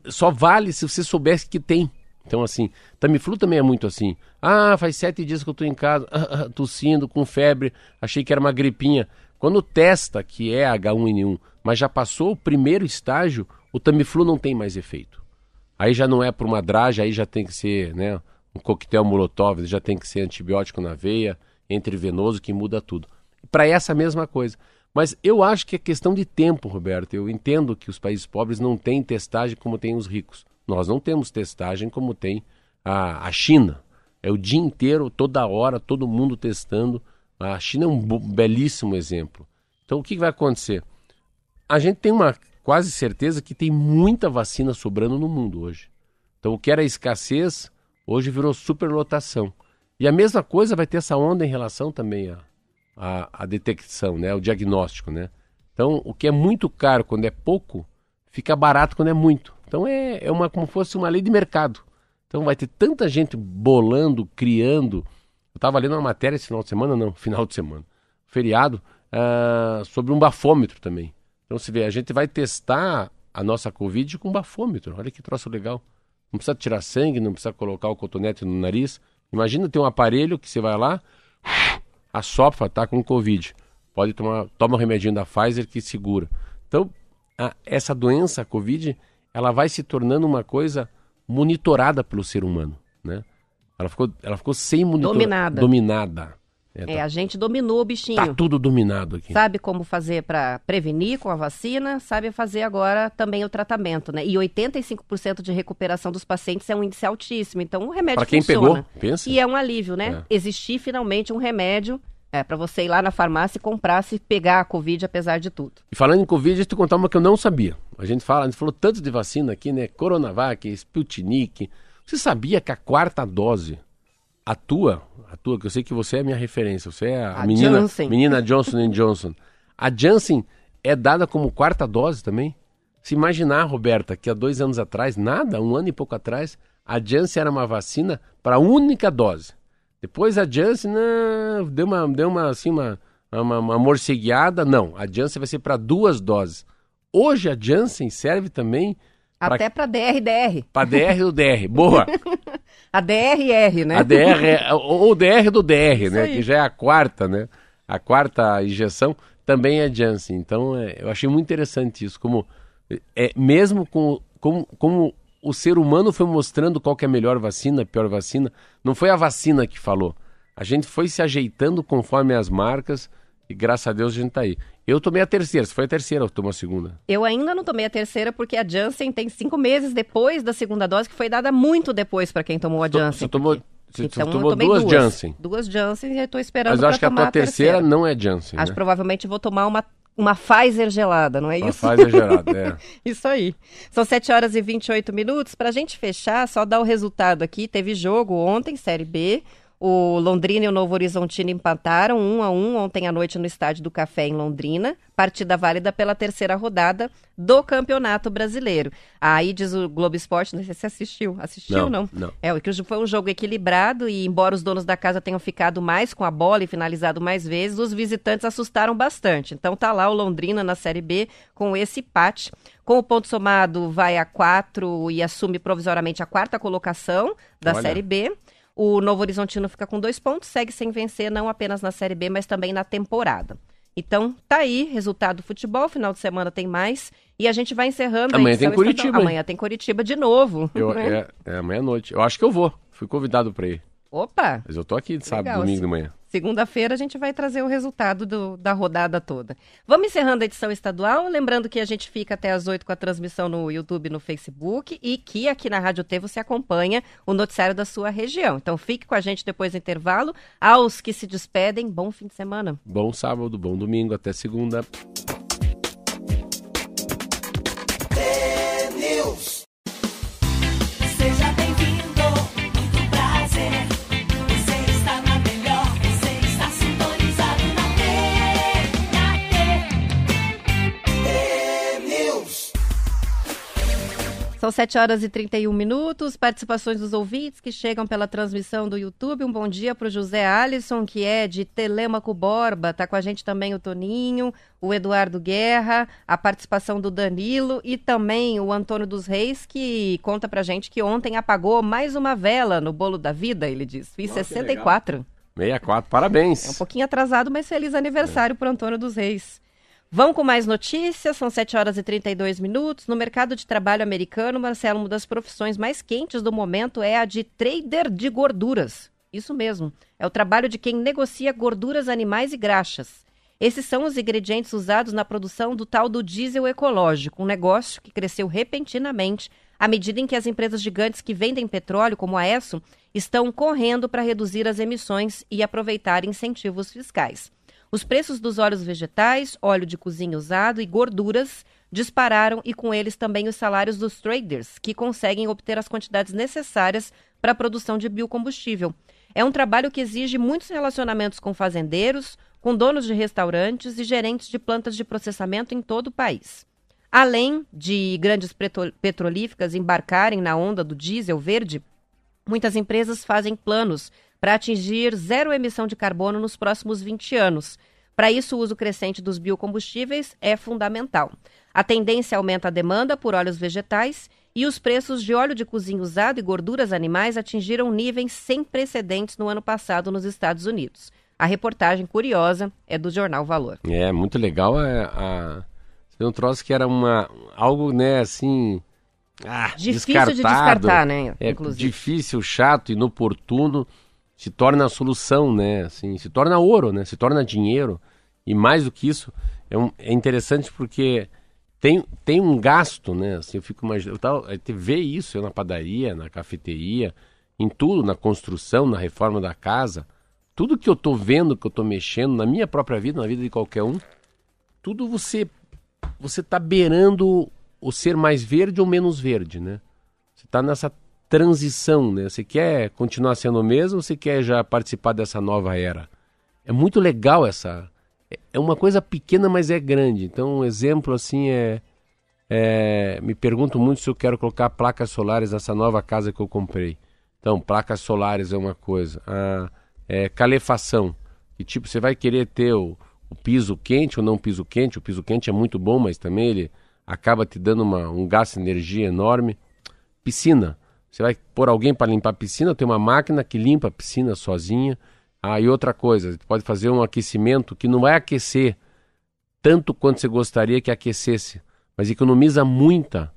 só vale se você soubesse que tem. Então, assim, Tamiflu também é muito assim. Ah, faz sete dias que eu tô em casa, ah, ah, tossindo, com febre, achei que era uma gripinha. Quando testa que é H1N1, mas já passou o primeiro estágio, o Tamiflu não tem mais efeito. Aí já não é por uma dragem, aí já tem que ser né, um coquetel molotov, já tem que ser antibiótico na veia, entrevenoso, que muda tudo. Para essa mesma coisa. Mas eu acho que é questão de tempo, Roberto. Eu entendo que os países pobres não têm testagem como têm os ricos. Nós não temos testagem como tem a, a China. É o dia inteiro, toda hora, todo mundo testando. A China é um belíssimo exemplo. Então o que vai acontecer? A gente tem uma quase certeza que tem muita vacina sobrando no mundo hoje. Então o que era escassez, hoje virou superlotação. E a mesma coisa vai ter essa onda em relação também à, à, à detecção, né? o diagnóstico. Né? Então o que é muito caro quando é pouco, fica barato quando é muito. Então é, é uma, como fosse uma lei de mercado. Então vai ter tanta gente bolando, criando. Eu estava lendo uma matéria esse final de semana, não, final de semana, feriado, uh, sobre um bafômetro também. Então se vê, a gente vai testar a nossa Covid com bafômetro. Olha que troço legal. Não precisa tirar sangue, não precisa colocar o cotonete no nariz. Imagina ter um aparelho que você vai lá, assopra, tá com Covid. Pode tomar, toma um remedinho da Pfizer que segura. Então, a, essa doença, a Covid, ela vai se tornando uma coisa monitorada pelo ser humano, né? Ela ficou, ela ficou sem monitorar. Dominada. Dominada. É, é, tá, a gente dominou o bichinho. Tá tudo dominado aqui. Sabe como fazer para prevenir com a vacina, sabe fazer agora também o tratamento, né? E 85% de recuperação dos pacientes é um índice altíssimo. Então o remédio pra quem funciona. pegou, pensa. E é um alívio, né? É. Existir finalmente um remédio é, para você ir lá na farmácia e comprar se pegar a Covid, apesar de tudo. E falando em Covid, deixa eu te contar uma que eu não sabia. A gente fala, a gente falou tanto de vacina aqui, né? Coronavac, Sputnik. Você sabia que a quarta dose a tua, a tua, que eu sei que você é minha referência, você é a, a menina, Johnson. menina Johnson Johnson. A Janssen é dada como quarta dose também? Se imaginar, Roberta, que há dois anos atrás, nada, um ano e pouco atrás, a Janssen era uma vacina para única dose. Depois a Janssen não, deu uma, deu uma assim uma, uma, uma morcegueada, não. A Janssen vai ser para duas doses. Hoje a Janssen serve também até para DR-DR. Para DR do DR. Boa. [laughs] a DRR, né? A DR, ou DR do DR, né? Que já é a quarta, né? A quarta injeção também é Janssen. Então, é, eu achei muito interessante isso. Como, é, mesmo com, como, como o ser humano foi mostrando qual que é a melhor vacina, a pior vacina, não foi a vacina que falou. A gente foi se ajeitando conforme as marcas e graças a Deus a gente está aí. Eu tomei a terceira, você foi a terceira ou tomou a segunda? Eu ainda não tomei a terceira porque a Janssen tem cinco meses depois da segunda dose, que foi dada muito depois para quem tomou a Janssen. Você tomou, você então, tomou duas, duas Janssen? Duas Janssen e estou esperando Mas eu acho que a tua a terceira, terceira, não é Janssen, Acho né? que provavelmente vou tomar uma uma Pfizer gelada, não é uma isso? Uma Pfizer gelada, é. [laughs] isso aí. São 7 horas e 28 minutos. Para a gente fechar, só dar o resultado aqui. Teve jogo ontem, Série B. O Londrina e o Novo Horizontino empataram um a um ontem à noite no Estádio do Café em Londrina. Partida válida pela terceira rodada do Campeonato Brasileiro. Aí diz o Globo Esporte, não sei se você assistiu. Assistiu não? Não. não. É, que foi um jogo equilibrado e embora os donos da casa tenham ficado mais com a bola e finalizado mais vezes, os visitantes assustaram bastante. Então tá lá o Londrina na Série B com esse empate. Com o ponto somado, vai a quatro e assume provisoriamente a quarta colocação da Olha. Série B. O Novo Horizontino fica com dois pontos, segue sem vencer não apenas na Série B, mas também na temporada. Então, tá aí, resultado do futebol, final de semana tem mais. E a gente vai encerrando. Amanhã tem Curitiba. Amanhã tem Curitiba de novo. Eu, [laughs] né? é, é amanhã à noite. Eu acho que eu vou. Fui convidado para ir. Opa! Mas eu tô aqui de sábado, Legal. domingo de manhã. Segunda-feira a gente vai trazer o resultado do, da rodada toda. Vamos encerrando a edição estadual, lembrando que a gente fica até as 8 com a transmissão no YouTube e no Facebook e que aqui na Rádio T você acompanha o noticiário da sua região. Então fique com a gente depois do intervalo. Aos que se despedem, bom fim de semana. Bom sábado, bom domingo, até segunda. São 7 horas e 31 minutos. Participações dos ouvintes que chegam pela transmissão do YouTube. Um bom dia para o José Alisson, que é de Telêmaco Borba. Está com a gente também o Toninho, o Eduardo Guerra, a participação do Danilo e também o Antônio dos Reis, que conta para gente que ontem apagou mais uma vela no bolo da vida, ele diz. Fiz Nossa, 64. 64, parabéns. É um pouquinho atrasado, mas feliz aniversário é. para Antônio dos Reis. Vão com mais notícias, são 7 horas e 32 minutos. No mercado de trabalho americano, Marcelo, uma das profissões mais quentes do momento é a de trader de gorduras. Isso mesmo, é o trabalho de quem negocia gorduras animais e graxas. Esses são os ingredientes usados na produção do tal do diesel ecológico, um negócio que cresceu repentinamente à medida em que as empresas gigantes que vendem petróleo, como a ESSO, estão correndo para reduzir as emissões e aproveitar incentivos fiscais. Os preços dos óleos vegetais, óleo de cozinha usado e gorduras dispararam e com eles também os salários dos traders, que conseguem obter as quantidades necessárias para a produção de biocombustível. É um trabalho que exige muitos relacionamentos com fazendeiros, com donos de restaurantes e gerentes de plantas de processamento em todo o país. Além de grandes petrolíficas embarcarem na onda do diesel verde, muitas empresas fazem planos para atingir zero emissão de carbono nos próximos 20 anos. Para isso, o uso crescente dos biocombustíveis é fundamental. A tendência aumenta a demanda por óleos vegetais e os preços de óleo de cozinha usado e gorduras animais atingiram níveis sem precedentes no ano passado nos Estados Unidos. A reportagem curiosa é do jornal Valor. É, muito legal. É, a... Você um troço que era uma, algo, né, assim... Ah, difícil de descartar, né? É inclusive. difícil, chato, inoportuno. Se torna a solução, né? Assim, se torna ouro, né? Se torna dinheiro. E mais do que isso, é, um, é interessante porque tem, tem um gasto, né? Assim, eu fico imaginando. Eu tava, vê isso eu na padaria, na cafeteria, em tudo, na construção, na reforma da casa. Tudo que eu estou vendo, que eu estou mexendo na minha própria vida, na vida de qualquer um, tudo você você está beirando o ser mais verde ou menos verde, né? Você está nessa transição, né? Você quer continuar sendo o mesmo ou você quer já participar dessa nova era? É muito legal essa é uma coisa pequena, mas é grande. Então, um exemplo assim é, é, Me pergunto muito se eu quero colocar placas solares nessa nova casa que eu comprei. Então, placas solares é uma coisa. A é, calefação. Que tipo, você vai querer ter o, o, piso quente ou não piso quente? O piso quente é muito bom, mas também ele acaba te dando uma, um gasto de energia enorme. Piscina. Você vai pôr alguém para limpar a piscina, tem uma máquina que limpa a piscina sozinha. Ah, outra coisa, pode fazer um aquecimento que não vai aquecer tanto quanto você gostaria que aquecesse, mas economiza muita,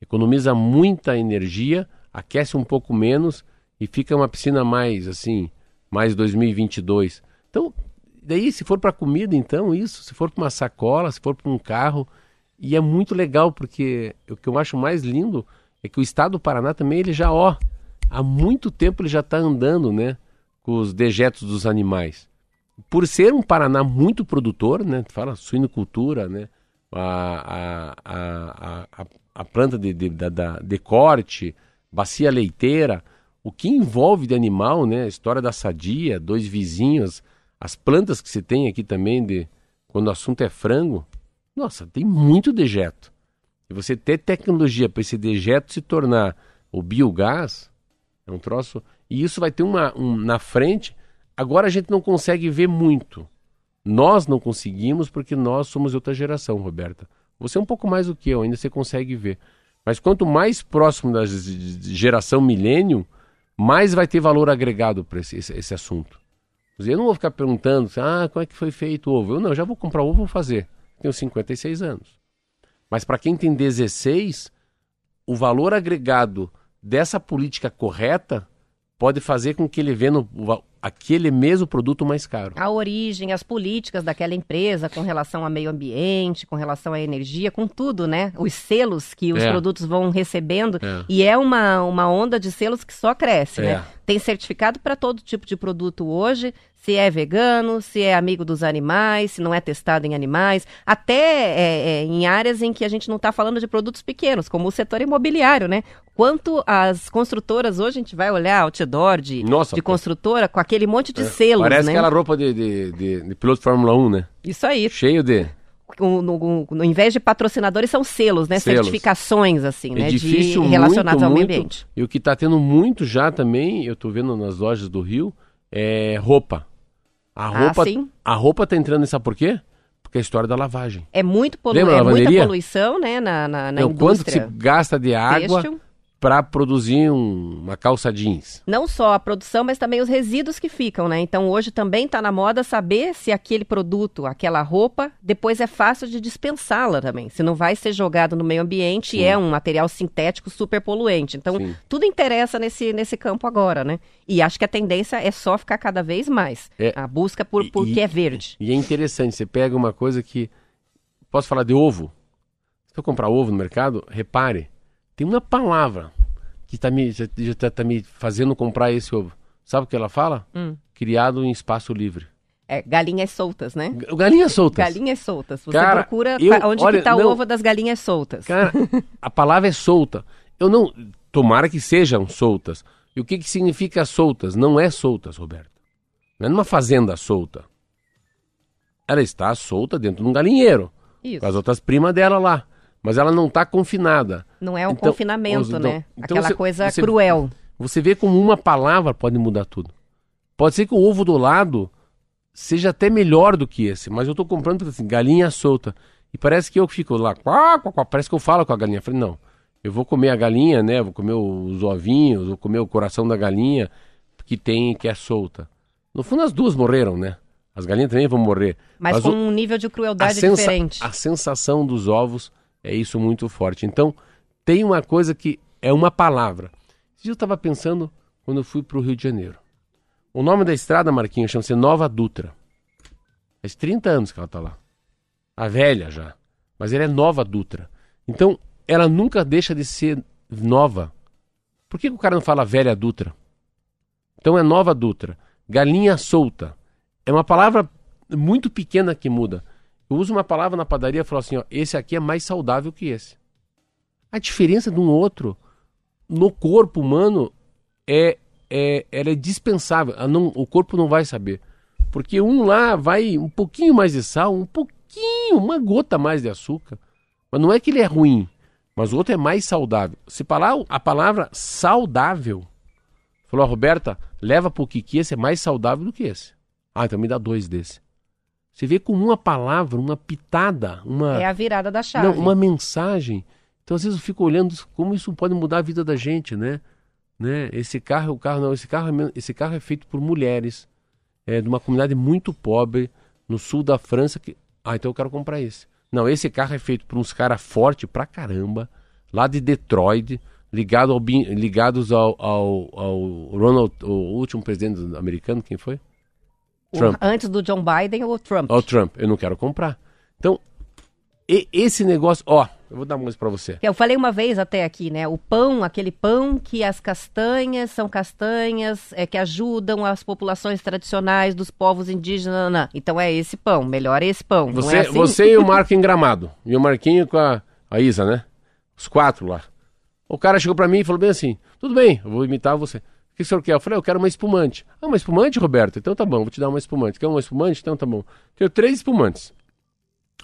economiza muita energia, aquece um pouco menos e fica uma piscina mais assim, mais 2022. Então, daí se for para comida, então isso, se for para uma sacola, se for para um carro, e é muito legal porque o que eu acho mais lindo é que o estado do Paraná também ele já ó, há muito tempo ele já está andando, né? os dejetos dos animais. Por ser um Paraná muito produtor, né? Fala suinocultura, né? A, a, a, a, a planta de, de, de, de corte, bacia leiteira, o que envolve de animal, né? A história da sadia, dois vizinhos, as plantas que se tem aqui também, de quando o assunto é frango, nossa, tem muito dejeto. E você ter tecnologia para esse dejeto se tornar o biogás, é um troço. E isso vai ter uma um, na frente. Agora a gente não consegue ver muito. Nós não conseguimos porque nós somos outra geração, Roberta. Você é um pouco mais do que eu, ainda você consegue ver. Mas quanto mais próximo da geração milênio, mais vai ter valor agregado para esse, esse, esse, assunto. Eu não vou ficar perguntando, ah, como é que foi feito o ovo? Eu não, já vou comprar ovo, vou fazer. Tenho 56 anos. Mas para quem tem 16, o valor agregado dessa política correta pode fazer com que ele venda aquele mesmo produto mais caro. A origem, as políticas daquela empresa com relação ao meio ambiente, com relação à energia, com tudo, né? Os selos que os é. produtos vão recebendo. É. E é uma, uma onda de selos que só cresce, né? é. né? Tem certificado para todo tipo de produto hoje, se é vegano, se é amigo dos animais, se não é testado em animais, até é, é, em áreas em que a gente não está falando de produtos pequenos, como o setor imobiliário, né? Quanto as construtoras hoje, a gente vai olhar outdoor de, Nossa, de construtora com aquele monte de é, selos, Parece né? aquela roupa de, de, de, de piloto de Fórmula 1, né? Isso aí. Cheio de... No, no, no, invés de patrocinadores, são selos, né? Selos. Certificações, assim, é né? Difícil, de, relacionados muito, ao meio ambiente. E o que está tendo muito já também, eu estou vendo nas lojas do Rio, é roupa. A ah, roupa, ah, sim. a roupa tá entrando, sabe por quê? Porque é a história da lavagem. É muito polu é muita poluição, né, na, na, na então, indústria. Quanto se gasta de água para produzir um, uma calça jeans. Não só a produção, mas também os resíduos que ficam, né? Então hoje também está na moda saber se aquele produto, aquela roupa, depois é fácil de dispensá-la também. Se não vai ser jogado no meio ambiente Sim. e é um material sintético super poluente. Então Sim. tudo interessa nesse, nesse campo agora, né? E acho que a tendência é só ficar cada vez mais. É, a busca por, por que é verde. E é interessante, você pega uma coisa que. Posso falar de ovo? Se eu comprar ovo no mercado, repare tem uma palavra que tá me, já está tá me fazendo comprar esse ovo. Sabe o que ela fala? Hum. Criado em espaço livre. É, galinhas soltas, né? Galinhas soltas. Galinhas soltas. Você cara, procura eu, onde olha, está o ovo das galinhas soltas. Cara, [laughs] a palavra é solta. Eu não. Tomara que sejam soltas. E o que, que significa soltas? Não é soltas, Roberto. Não é numa fazenda solta. Ela está solta dentro de um galinheiro. Isso. Com as outras primas dela lá mas ela não está confinada. Não é um então, confinamento, então, né? Então Aquela você, coisa você, cruel. Você vê como uma palavra pode mudar tudo. Pode ser que o ovo do lado seja até melhor do que esse, mas eu estou comprando assim, galinha solta. E parece que eu fico lá, quá, quá, quá, parece que eu falo com a galinha. Eu falei, não, eu vou comer a galinha, né? Vou comer os ovinhos, vou comer o coração da galinha que tem, que é solta. No fundo, as duas morreram, né? As galinhas também vão morrer. Mas, mas com o, um nível de crueldade diferente. A sensação dos ovos é isso muito forte. Então, tem uma coisa que é uma palavra. Eu estava pensando quando eu fui para o Rio de Janeiro. O nome da estrada, Marquinhos, chama-se Nova Dutra. Faz 30 anos que ela está lá. A velha já. Mas ela é Nova Dutra. Então, ela nunca deixa de ser nova. Por que, que o cara não fala velha Dutra? Então é Nova Dutra. Galinha solta. É uma palavra muito pequena que muda. Eu uso uma palavra na padaria e falo assim: ó, esse aqui é mais saudável que esse. A diferença de um outro no corpo humano é, é, ela é dispensável. Não, o corpo não vai saber. Porque um lá vai um pouquinho mais de sal, um pouquinho, uma gota mais de açúcar. Mas não é que ele é ruim, mas o outro é mais saudável. Se falar a palavra saudável, falou a Roberta, leva pro Kiki, esse é mais saudável do que esse. Ah, então me dá dois desse. Você vê com uma palavra, uma pitada, uma. É a virada da chave. Não, uma mensagem. Então, às vezes, eu fico olhando como isso pode mudar a vida da gente, né? né? Esse carro, o carro não, esse carro, é, esse carro é feito por mulheres, é de uma comunidade muito pobre no sul da França que, ah, então eu quero comprar esse. Não, esse carro é feito por uns caras fortes pra caramba, lá de Detroit, ligado ao, ligados ao, ao, ao Ronald, o último presidente americano, quem foi? Trump. antes do John Biden ou Trump? O Trump. Eu não quero comprar. Então, e, esse negócio, ó, eu vou dar uma coisa para você. Eu falei uma vez até aqui, né? O pão, aquele pão que as castanhas são castanhas é, que ajudam as populações tradicionais dos povos indígenas. Não. Então é esse pão, melhor esse pão. Você, é assim? você e o Marco em Gramado. E o Marquinho com a, a Isa, né? Os quatro lá. O cara chegou para mim e falou bem assim: tudo bem, eu vou imitar você que o senhor quer? Eu falei, eu quero uma espumante. Ah, uma espumante, Roberto? Então tá bom, vou te dar uma espumante. Quer uma espumante? Então tá bom. Quero três espumantes.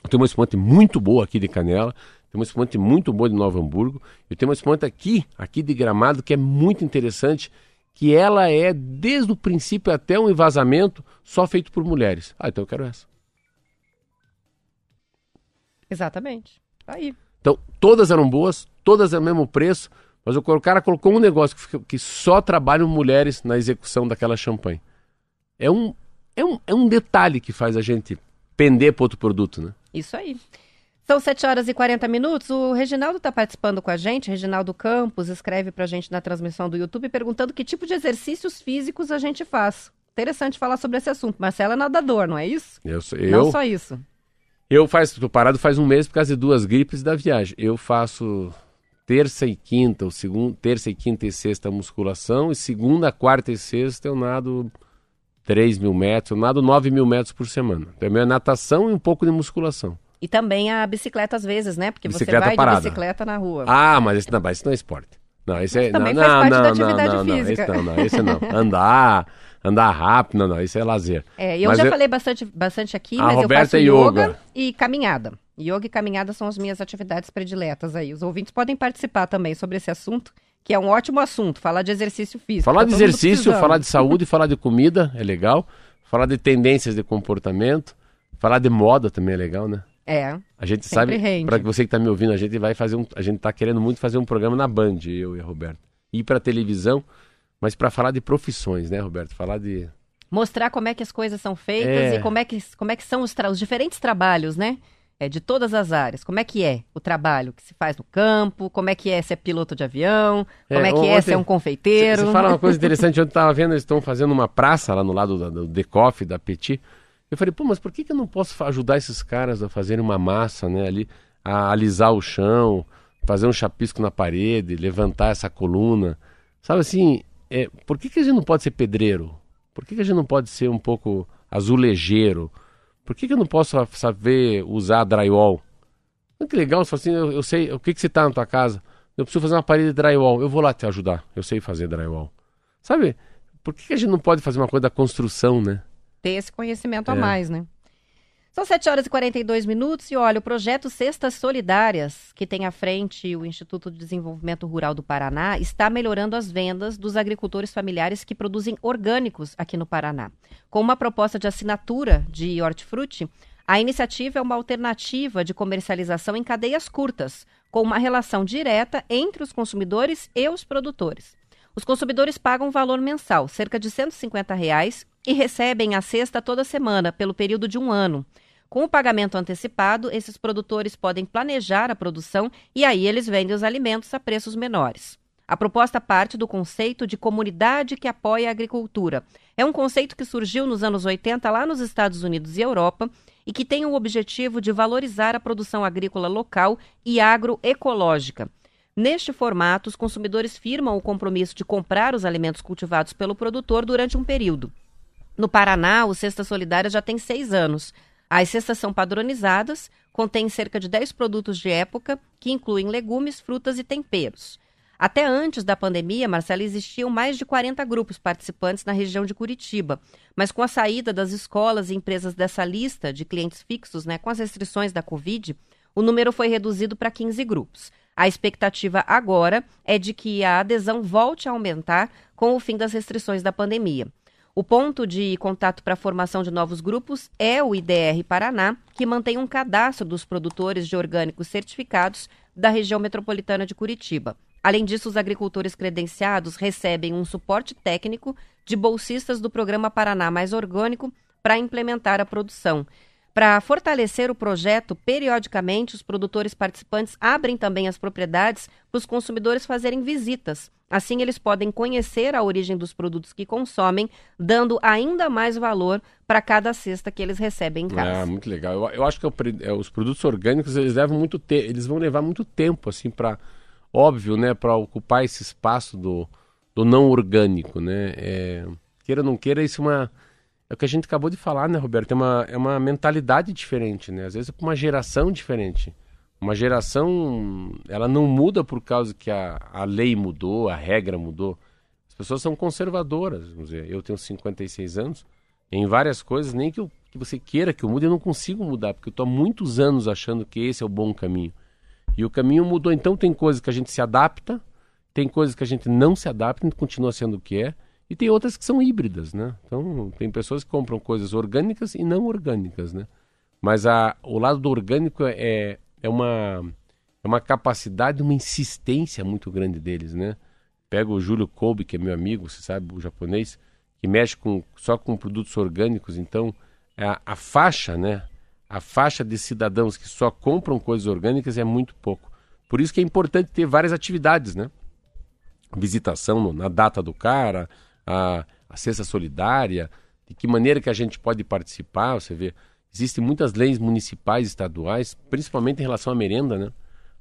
Eu tenho uma espumante muito boa aqui de Canela, tem uma espumante muito boa de Novo Hamburgo, eu tenho uma espumante aqui, aqui de Gramado, que é muito interessante, que ela é, desde o princípio até um envasamento, só feito por mulheres. Ah, então eu quero essa. Exatamente. Tá aí. Então, todas eram boas, todas eram o mesmo preço, mas o cara colocou um negócio que, só trabalham mulheres na execução daquela champanhe. É um, é, um, é um detalhe que faz a gente pender para outro produto, né? Isso aí. São 7 horas e 40 minutos. O Reginaldo está participando com a gente. Reginaldo Campos escreve para a gente na transmissão do YouTube perguntando que tipo de exercícios físicos a gente faz. Interessante falar sobre esse assunto. Marcelo é nadador, não é isso? Eu, eu, não só isso. Eu faço, tô parado faz um mês por causa de duas gripes da viagem. Eu faço terça e quinta, ou segundo, terça e quinta e sexta musculação, e segunda, quarta e sexta eu nado 3 mil metros, eu nado 9 mil metros por semana. Também é natação e um pouco de musculação. E também a bicicleta às vezes, né? Porque bicicleta você vai parada. de bicicleta na rua. Ah, mas esse não, mas esse não é esporte. Não, esse é, também não, faz não, parte não, da atividade não, física. Não, esse não, não, esse não. [laughs] Andar, andar rápido, não, não, isso é lazer. É, eu mas já eu... falei bastante, bastante aqui, mas eu faço é yoga. yoga e caminhada. Yoga e caminhada são as minhas atividades prediletas aí. Os ouvintes podem participar também sobre esse assunto, que é um ótimo assunto, falar de exercício físico. Falar tá de exercício, falar de saúde, falar de comida é legal. Falar de tendências de comportamento, falar de moda também é legal, né? É. A gente sabe, para você que está me ouvindo, a gente vai fazer um, a gente está querendo muito fazer um programa na Band, eu e a Roberto. Ir para televisão, mas para falar de profissões, né, Roberto? Falar de mostrar como é que as coisas são feitas é. e como é que, como é que são os, os diferentes trabalhos, né? É, de todas as áreas. Como é que é o trabalho que se faz no campo? Como é que é ser piloto de avião? Como é, é que é ser um confeiteiro? Você fala uma coisa [laughs] interessante. Ontem estava vendo, eles estão fazendo uma praça lá no lado da, do Decoff, da Petit. Eu falei, pô, mas por que, que eu não posso ajudar esses caras a fazerem uma massa, né? Ali, a alisar o chão, fazer um chapisco na parede, levantar essa coluna. Sabe assim, é, por que, que a gente não pode ser pedreiro? Por que, que a gente não pode ser um pouco azulejeiro? Por que, que eu não posso saber usar drywall? Não que legal, você assim, eu, eu, sei, o que, que você está na tua casa? Eu preciso fazer uma parede de drywall, eu vou lá te ajudar, eu sei fazer drywall. Sabe, por que, que a gente não pode fazer uma coisa da construção, né? Ter esse conhecimento é. a mais, né? São 7 horas e 42 minutos e olha, o projeto Cestas Solidárias, que tem à frente o Instituto de Desenvolvimento Rural do Paraná, está melhorando as vendas dos agricultores familiares que produzem orgânicos aqui no Paraná. Com uma proposta de assinatura de hortifruti, a iniciativa é uma alternativa de comercialização em cadeias curtas, com uma relação direta entre os consumidores e os produtores. Os consumidores pagam um valor mensal, cerca de 150 reais, e recebem a cesta toda semana, pelo período de um ano. Com o pagamento antecipado, esses produtores podem planejar a produção e aí eles vendem os alimentos a preços menores. A proposta parte do conceito de comunidade que apoia a agricultura. É um conceito que surgiu nos anos 80 lá nos Estados Unidos e Europa e que tem o objetivo de valorizar a produção agrícola local e agroecológica. Neste formato, os consumidores firmam o compromisso de comprar os alimentos cultivados pelo produtor durante um período. No Paraná, o Cesta Solidária já tem seis anos. As cestas são padronizadas, contêm cerca de 10 produtos de época, que incluem legumes, frutas e temperos. Até antes da pandemia, Marcela, existiam mais de 40 grupos participantes na região de Curitiba. Mas com a saída das escolas e empresas dessa lista de clientes fixos, né, com as restrições da Covid, o número foi reduzido para 15 grupos. A expectativa agora é de que a adesão volte a aumentar com o fim das restrições da pandemia. O ponto de contato para a formação de novos grupos é o IDR Paraná, que mantém um cadastro dos produtores de orgânicos certificados da região metropolitana de Curitiba. Além disso, os agricultores credenciados recebem um suporte técnico de bolsistas do programa Paraná Mais Orgânico para implementar a produção. Para fortalecer o projeto, periodicamente os produtores participantes abrem também as propriedades para os consumidores fazerem visitas. Assim, eles podem conhecer a origem dos produtos que consomem, dando ainda mais valor para cada cesta que eles recebem em casa. Ah, muito legal. Eu, eu acho que é, os produtos orgânicos eles levam muito te eles vão levar muito tempo assim para óbvio, né, para ocupar esse espaço do, do não orgânico, né? É, queira ou não queira, isso é uma é o que a gente acabou de falar, né, Roberto? É uma, é uma mentalidade diferente, né? Às vezes é uma geração diferente. Uma geração, ela não muda por causa que a, a lei mudou, a regra mudou. As pessoas são conservadoras. Vamos dizer, eu tenho 56 anos, em várias coisas, nem que, eu, que você queira que eu mude, eu não consigo mudar, porque eu estou há muitos anos achando que esse é o bom caminho. E o caminho mudou, então tem coisas que a gente se adapta, tem coisas que a gente não se adapta, continua sendo o que é, e tem outras que são híbridas, né? Então, tem pessoas que compram coisas orgânicas e não orgânicas, né? Mas a, o lado do orgânico é, é, uma, é uma capacidade, uma insistência muito grande deles, né? Pega o Júlio Kobe, que é meu amigo, você sabe, o japonês, que mexe com, só com produtos orgânicos, então a, a faixa, né? A faixa de cidadãos que só compram coisas orgânicas é muito pouco. Por isso que é importante ter várias atividades, né? Visitação na data do cara, a, a cesta solidária, de que maneira que a gente pode participar, você vê, existem muitas leis municipais, estaduais, principalmente em relação à merenda, né?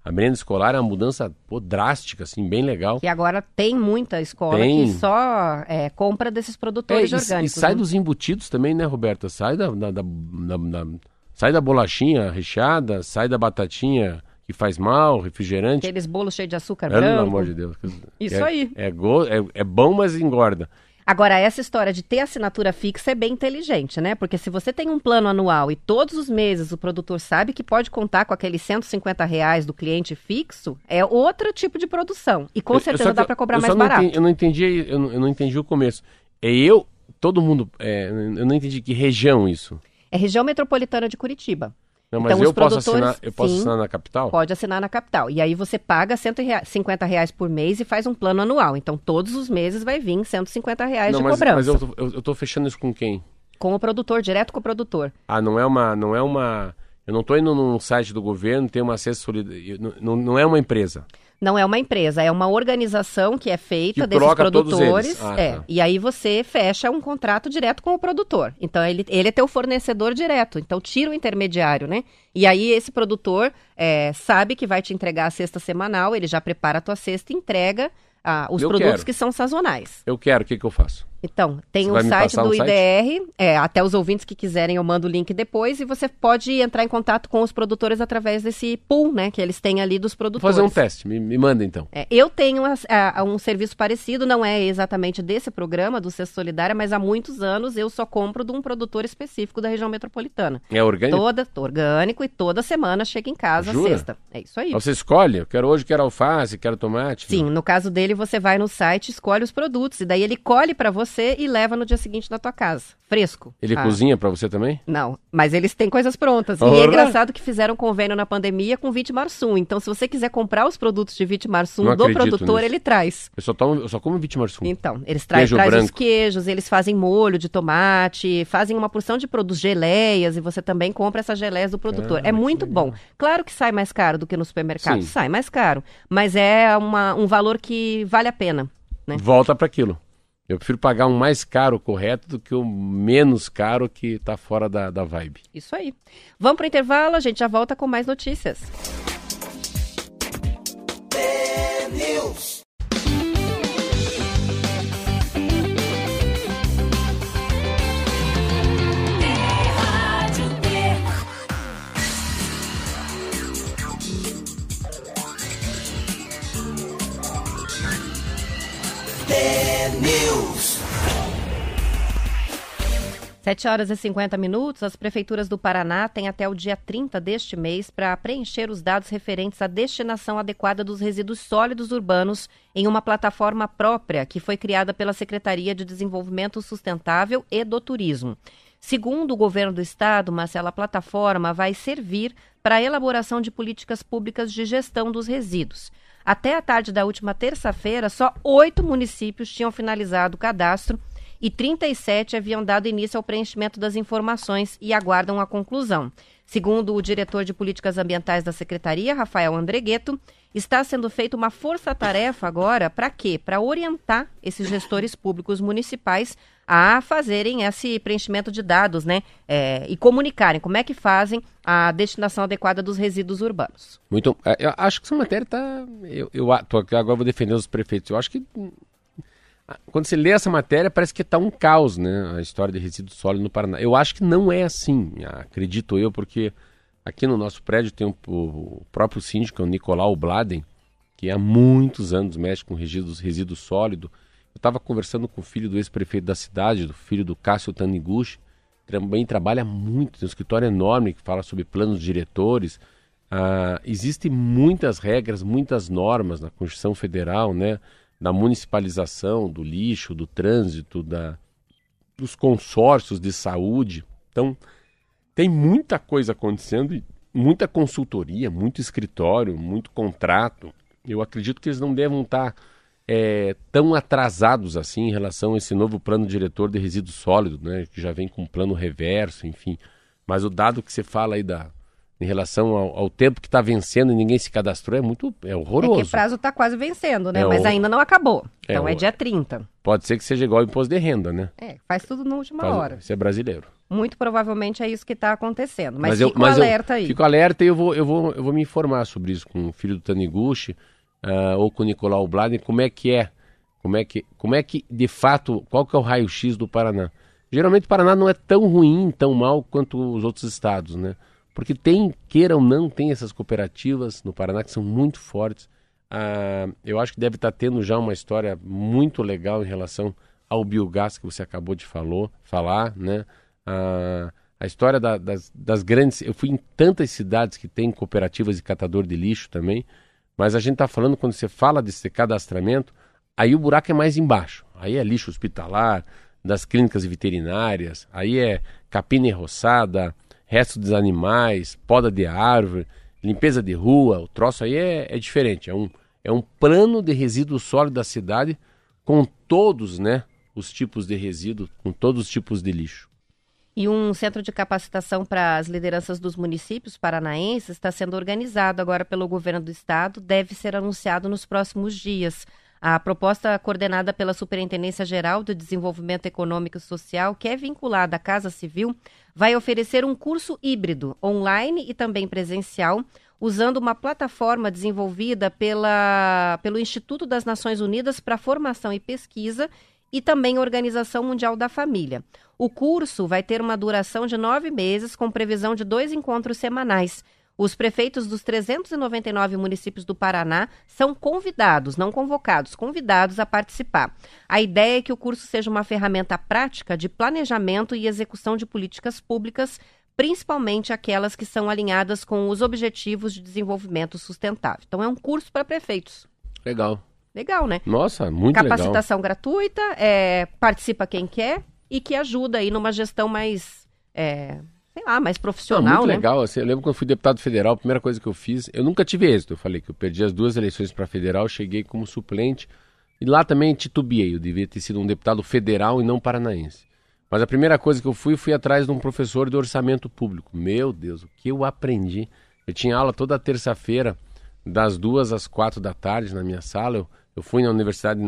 A merenda escolar é uma mudança pô, drástica, assim, bem legal. E agora tem muita escola tem. que só é, compra desses produtores é, e, orgânicos. E sai né? dos embutidos também, né, Roberta? Sai da, da, da, da, sai da bolachinha recheada, sai da batatinha que faz mal, refrigerante. Aqueles bolos cheios de açúcar Pelo branco. Pelo amor de Deus. Isso é, aí. É, go, é, é bom, mas engorda. Agora, essa história de ter assinatura fixa é bem inteligente, né? Porque se você tem um plano anual e todos os meses o produtor sabe que pode contar com aqueles 150 reais do cliente fixo, é outro tipo de produção. E com certeza dá para cobrar mais barato. Entendi, eu não entendi, eu não, eu não, entendi o começo. É eu, todo mundo, é, eu não entendi que região isso. É região metropolitana de Curitiba. Não, mas então, eu, posso assinar, eu posso sim, assinar na capital? Pode assinar na capital. E aí você paga 150 reais por mês e faz um plano anual. Então, todos os meses vai vir 150 reais não, de mas, cobrança. Mas eu, eu, eu tô fechando isso com quem? Com o produtor, direto com o produtor. Ah, não é uma. Não é uma eu não estou indo num site do governo, tem uma assessoria. Não, não é uma empresa. Não é uma empresa, é uma organização que é feita que desses produtores. Ah, é, tá. E aí você fecha um contrato direto com o produtor. Então ele, ele é teu fornecedor direto. Então tira o intermediário, né? E aí esse produtor é, sabe que vai te entregar a cesta semanal, ele já prepara a tua cesta e entrega ah, os Eu produtos quero. que são sazonais. Eu quero, o que, que eu faço? Então, tem o me site do um site? IDR, é, até os ouvintes que quiserem eu mando o link depois, e você pode entrar em contato com os produtores através desse pool, né, que eles têm ali dos Vou produtores. fazer um teste, me, me manda então. É, eu tenho as- a- um serviço parecido, não é exatamente desse programa, do Cesto Solidária, mas há muitos anos eu só compro de um produtor específico da região metropolitana. É orgânico? Toda, orgânico, e toda semana chega em casa Jura? a cesta. É isso aí. Você escolhe? Eu quero hoje, quero alface, quero tomate. Sim, no caso dele, você vai no site, escolhe os produtos, e daí ele colhe pra você e leva no dia seguinte na tua casa, fresco. Ele Ah, cozinha pra você também? Não, mas eles têm coisas prontas. E Ora! é engraçado que fizeram convênio na pandemia com Vitimarsum. Então, se você quiser comprar os produtos de Vitimarsum Não do produtor, nisso. ele traz. Eu só, tomo, eu só como Vitimarsum. Então, eles trazem os queijos, eles fazem molho de tomate, fazem uma porção de produtos, geleias, e você também compra essas geleias do produtor. Ah, é muito bom. Claro que sai mais caro do que no supermercado, Sim. sai mais caro, mas é uma- um valor que vale a pena. né? Volta pra aquilo. Eu prefiro pagar um mais caro correto do que o menos caro que tá fora da, da vibe. Isso aí. Vamos pro intervalo, a gente já volta com mais notícias. Sete horas e 50 minutos, as prefeituras do Paraná têm até o dia 30 deste mês para preencher os dados referentes à destinação adequada dos resíduos sólidos urbanos em uma plataforma própria que foi criada pela Secretaria de Desenvolvimento Sustentável e do Turismo. Segundo o governo do estado, Marcela, a plataforma vai servir para a elaboração de políticas públicas de gestão dos resíduos. Até a tarde da última terça-feira, só oito municípios tinham finalizado o cadastro e 37 haviam dado início ao preenchimento das informações e aguardam a conclusão. Segundo o diretor de políticas ambientais da secretaria, Rafael Andregueto, está sendo feita uma força-tarefa agora para quê? Para orientar esses gestores públicos municipais a fazerem esse preenchimento de dados, né? É, e comunicarem como é que fazem a destinação adequada dos resíduos urbanos. Muito. é, Eu acho que essa matéria tá. Eu, eu tô agora vou defender os prefeitos. Eu acho que. hum, Quando você lê essa matéria, parece que tá um caos, né? A história de resíduo sólido no Paraná. Eu acho que não é assim, acredito eu, porque aqui no nosso prédio tem o, próprio síndico, é o Nicolau Bladen, que há muitos anos mexe com resíduos, resíduo sólido. Eu estava conversando com o filho do ex-prefeito da cidade, do filho do Cássio Taniguchi, também trabalha muito, tem um escritório enorme que fala sobre planos diretores. Ah, existem muitas regras, muitas normas na Constituição Federal, né? Da municipalização, do lixo, do trânsito, da, dos consórcios de saúde. Então, tem muita coisa acontecendo, muita consultoria, muito escritório, muito contrato. Eu acredito que eles não devam estar é, tão atrasados assim em relação a esse novo plano diretor de resíduo sólido, né, que já vem com um plano reverso, enfim. Mas o dado que você fala aí da, em relação ao, ao tempo que está vencendo e ninguém se cadastrou é muito é É horroroso. que o prazo está quase vencendo, né? É, Mas o- ainda não acabou. É, Então é, o- dia 30. Pode ser que seja igual ao imposto de renda, né? É, faz tudo na última Faz- hora. Isso é brasileiro. Muito provavelmente é isso que está acontecendo. Mas, eu, fica mas alerta eu aí. Fico alerta e eu vou, eu vou, eu vou me informar sobre isso com o filho do Taniguchi ah, ou com o Nicolau Bladen, como é que é, como é que, como é que de fato, qual que é o raio-x do Paraná. Geralmente o Paraná não é tão ruim, tão mal quanto os outros estados, né? Porque tem, queira ou não, tem essas cooperativas no Paraná que são muito fortes. Ah, eu acho que deve estar tendo já uma história muito legal em relação ao biogás que você acabou de falou, falar, né? Ah, a história da- das, das grandes. Eu fui em tantas cidades que tem cooperativas de catador de lixo também, mas a gente está falando, quando você fala desse cadastramento, aí o buraco é mais embaixo. Aí é lixo hospitalar, das clínicas veterinárias, aí é capina e restos dos animais, poda de árvore, limpeza de rua, o troço aí é, é diferente. É um, é um plano de resíduo sólido da cidade com todos né, os tipos de resíduo, com todos os tipos de lixo. E um centro de capacitação para as lideranças dos municípios paranaenses está sendo organizado agora pelo governo do estado, deve ser anunciado nos próximos dias. A proposta coordenada pela Superintendência Geral do Desenvolvimento Econômico e Social, que é vinculada à Casa Civil, vai oferecer um curso híbrido, online e também presencial, usando uma plataforma desenvolvida pela, pelo Instituto das Nações Unidas para Formação e Pesquisa e também Organização Mundial da Família. O curso vai ter uma duração de nove meses, com previsão de dois encontros semanais. Os prefeitos dos 399 municípios do Paraná são convidados, não convocados, convidados a participar. A ideia é que o curso seja uma ferramenta prática de planejamento e execução de políticas públicas, principalmente aquelas que são alinhadas com os Objetivos de Desenvolvimento Sustentável. Então, é um curso para prefeitos. Legal. Legal, né? Nossa, muito Capacitação legal. gratuita, é, participa quem quer e que ajuda aí numa gestão mais, é, sei lá, mais profissional, Não, muito né? legal. Assim, eu lembro quando eu fui deputado federal, a primeira coisa que eu fiz, eu nunca tive êxito. Eu falei que eu perdi as duas eleições para federal, cheguei como suplente e lá também titubeei. Eu devia ter sido um deputado federal e não paranaense. Mas a primeira coisa que eu fui, fui atrás de um professor de orçamento público. Meu Deus, o que eu aprendi. Eu tinha aula toda terça-feira, das duas às quatro da tarde na minha sala. Eu, eu fui na Universidade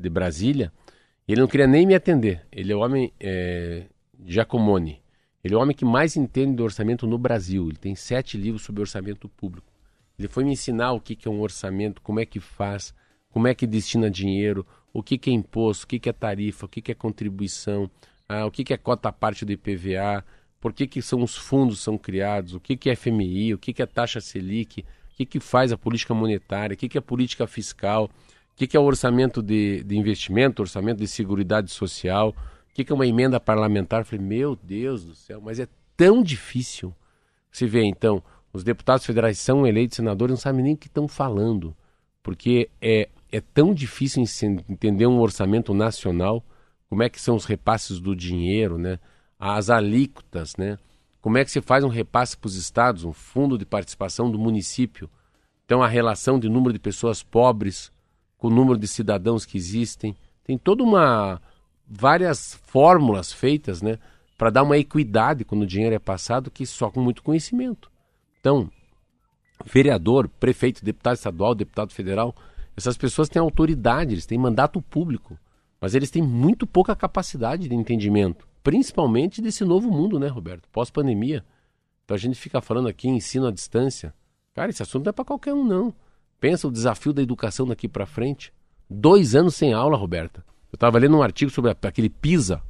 de Brasília e ele não queria nem me atender. Ele é o homem é, Giacomoni. Ele é o homem que mais entende do orçamento no Brasil. Ele tem sete livros sobre orçamento público. Ele foi me ensinar o que, é um orçamento, como é que faz, como é que destina dinheiro, o que, é imposto, o que, é tarifa, o que, é contribuição, ah, o que, é cota parte do IPVA, por que, que são os fundos são criados, o que, é FMI, o que, é taxa Selic, o que, que faz a política monetária, o que, que é política fiscal, o que, que é o orçamento de, de investimento, orçamento de seguridade social, que, que é uma emenda parlamentar. Eu falei, meu Deus do céu, mas é tão difícil. Você vê, então, os deputados federais são eleitos senadores, não sabem nem o que estão falando, porque é, é tão difícil entender um orçamento nacional como é que são os repasses do dinheiro, né? As alíquotas, né? Como é que se faz um repasse para os estados, um fundo de participação do município? Então a relação de número de pessoas pobres com o número de cidadãos que existem, tem toda uma várias fórmulas feitas, né, para dar uma equidade quando o dinheiro é passado que só com muito conhecimento. Então, vereador, prefeito, deputado estadual, deputado federal, essas pessoas têm autoridade, eles têm mandato público mas eles têm muito pouca capacidade de entendimento, principalmente desse novo mundo, né, Roberto? Pós-pandemia. Então a gente fica falando aqui ensino à distância. Cara, esse assunto não é para qualquer um, não. Pensa o desafio da educação daqui para frente. Dois anos sem aula, Roberta. Eu estava lendo um artigo sobre aquele PISA.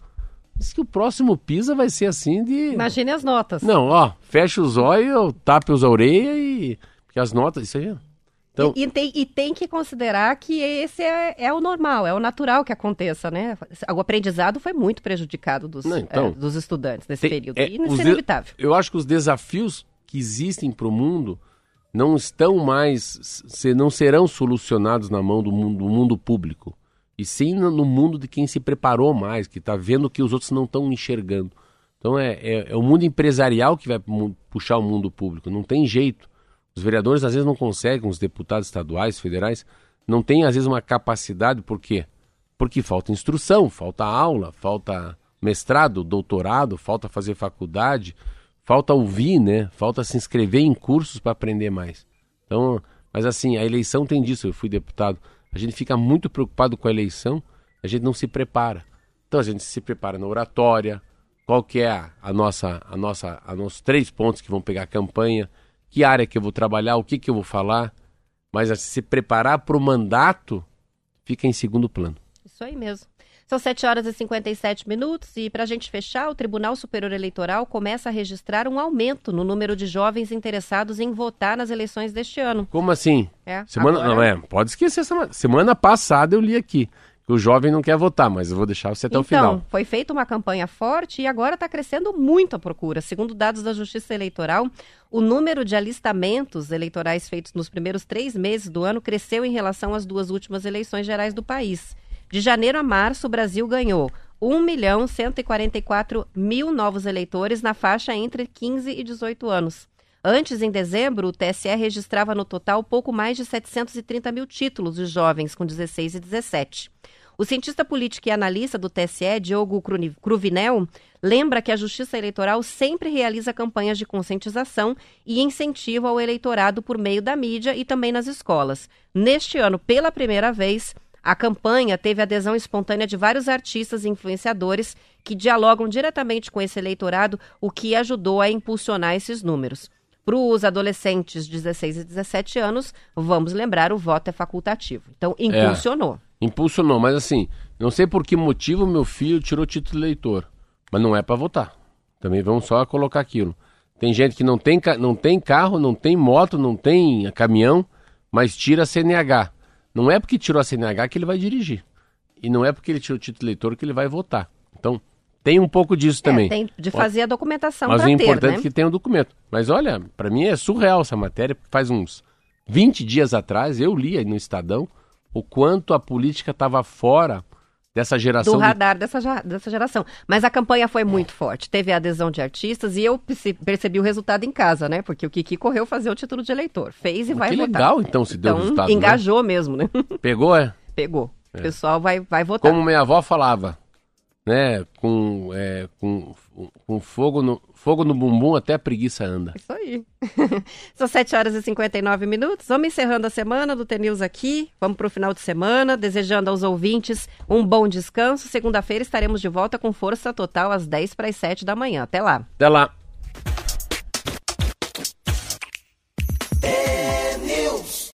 Diz que o próximo PISA vai ser assim de. Imagine as notas. Não, ó, fecha os olhos, tape os orelhas e. Porque as notas, isso aí. Então... E, e, tem, e tem que considerar que esse é, é, o normal, é o natural que aconteça, né? O aprendizado foi muito prejudicado dos, Não, então, é, dos estudantes nesse tem, período. É, e isso é inevitável. Eu acho que os desafios que existem para o mundo não estão mais, se, não serão solucionados na mão do mundo, do mundo público. E sim no, mundo de quem se preparou mais, que está vendo que os outros não estão enxergando. Então é, é, é o mundo empresarial que vai puxar o mundo público, não tem jeito. Os vereadores às vezes não conseguem, os deputados estaduais, federais, não têm às vezes uma capacidade, por quê? Porque falta instrução, falta aula, falta mestrado, doutorado, falta fazer faculdade, falta ouvir, né? Falta se inscrever em cursos para aprender mais. Então, mas assim, a eleição tem disso, eu fui deputado. A gente fica muito preocupado com a eleição, a gente não se prepara. Então a gente se prepara na oratória, qual que é a, nossa, a nossa, a nossos três pontos que vão pegar a campanha, que área que eu vou trabalhar, o que, que eu vou falar, mas se preparar para o mandato fica em segundo plano. Isso aí mesmo. São 7 horas e 57 minutos e, para a gente fechar, o Tribunal Superior Eleitoral começa a registrar um aumento no número de jovens interessados em votar nas eleições deste ano. Como assim? É, semana, agora... Não, é, pode esquecer. Semana, semana passada eu li aqui que o jovem não quer votar, mas eu vou deixar você até então, o final. Então, foi feita uma campanha forte e agora está crescendo muito a procura. Segundo dados da Justiça Eleitoral, o número de alistamentos eleitorais feitos nos primeiros três meses do ano cresceu em relação às duas últimas eleições gerais do país. De janeiro a março, o Brasil ganhou 1 milhão 144 mil novos eleitores na faixa entre 15 e 18 anos. Antes, em dezembro, o TSE registrava no total pouco mais de 730 mil títulos de jovens com 16 e 17. O cientista político e analista do TSE, Diogo Cruvinel, lembra que a Justiça Eleitoral sempre realiza campanhas de conscientização e incentivo ao eleitorado por meio da mídia e também nas escolas. Neste ano, pela primeira vez, a campanha teve adesão espontânea de vários artistas e influenciadores que dialogam diretamente com esse eleitorado, o que ajudou a impulsionar esses números. Para os adolescentes de 16 e 17 anos, vamos lembrar, o voto é facultativo. Então, é. impulsionou. É. Impulsionou, mas assim, não sei por que motivo meu filho tirou título de eleitor, mas não é para votar. Também vamos só colocar aquilo. Tem gente que não tem, não tem carro, não tem moto, não tem caminhão, mas tira a CNH. Não é porque tirou a CNH que ele vai dirigir. E não é porque ele tirou o título eleitor que ele vai votar. Então, tem um pouco disso é, também. Tem de fazer a documentação Mas o importante né? é que tenha o um documento. Mas olha, para mim é surreal essa matéria. Faz uns 20 dias atrás, eu li aí no Estadão o quanto a política estava fora dessa geração. Do radar de... dessa, dessa geração. Mas a campanha foi muito forte. Teve a adesão de artistas e eu percebi o resultado em casa, né? Porque o Kiki correu fazer o título de eleitor. Fez e vai que votar. legal, então, se deu então, resultado. Né? Engajou né? mesmo, né? [laughs] Pegou, é? Pegou. É. O pessoal vai, vai votar. Como minha avó falava, né? Com, é, com, com fogo, no, Fogo no bumbum até a preguiça anda. Isso aí. [laughs] São 7 horas e 59 minutos. Vamos encerrando a semana do TNews aqui. Vamos para o final de semana, desejando aos ouvintes um bom descanso. Segunda-feira estaremos de volta com força total às 10 para as 7 da manhã. Até lá. Até lá.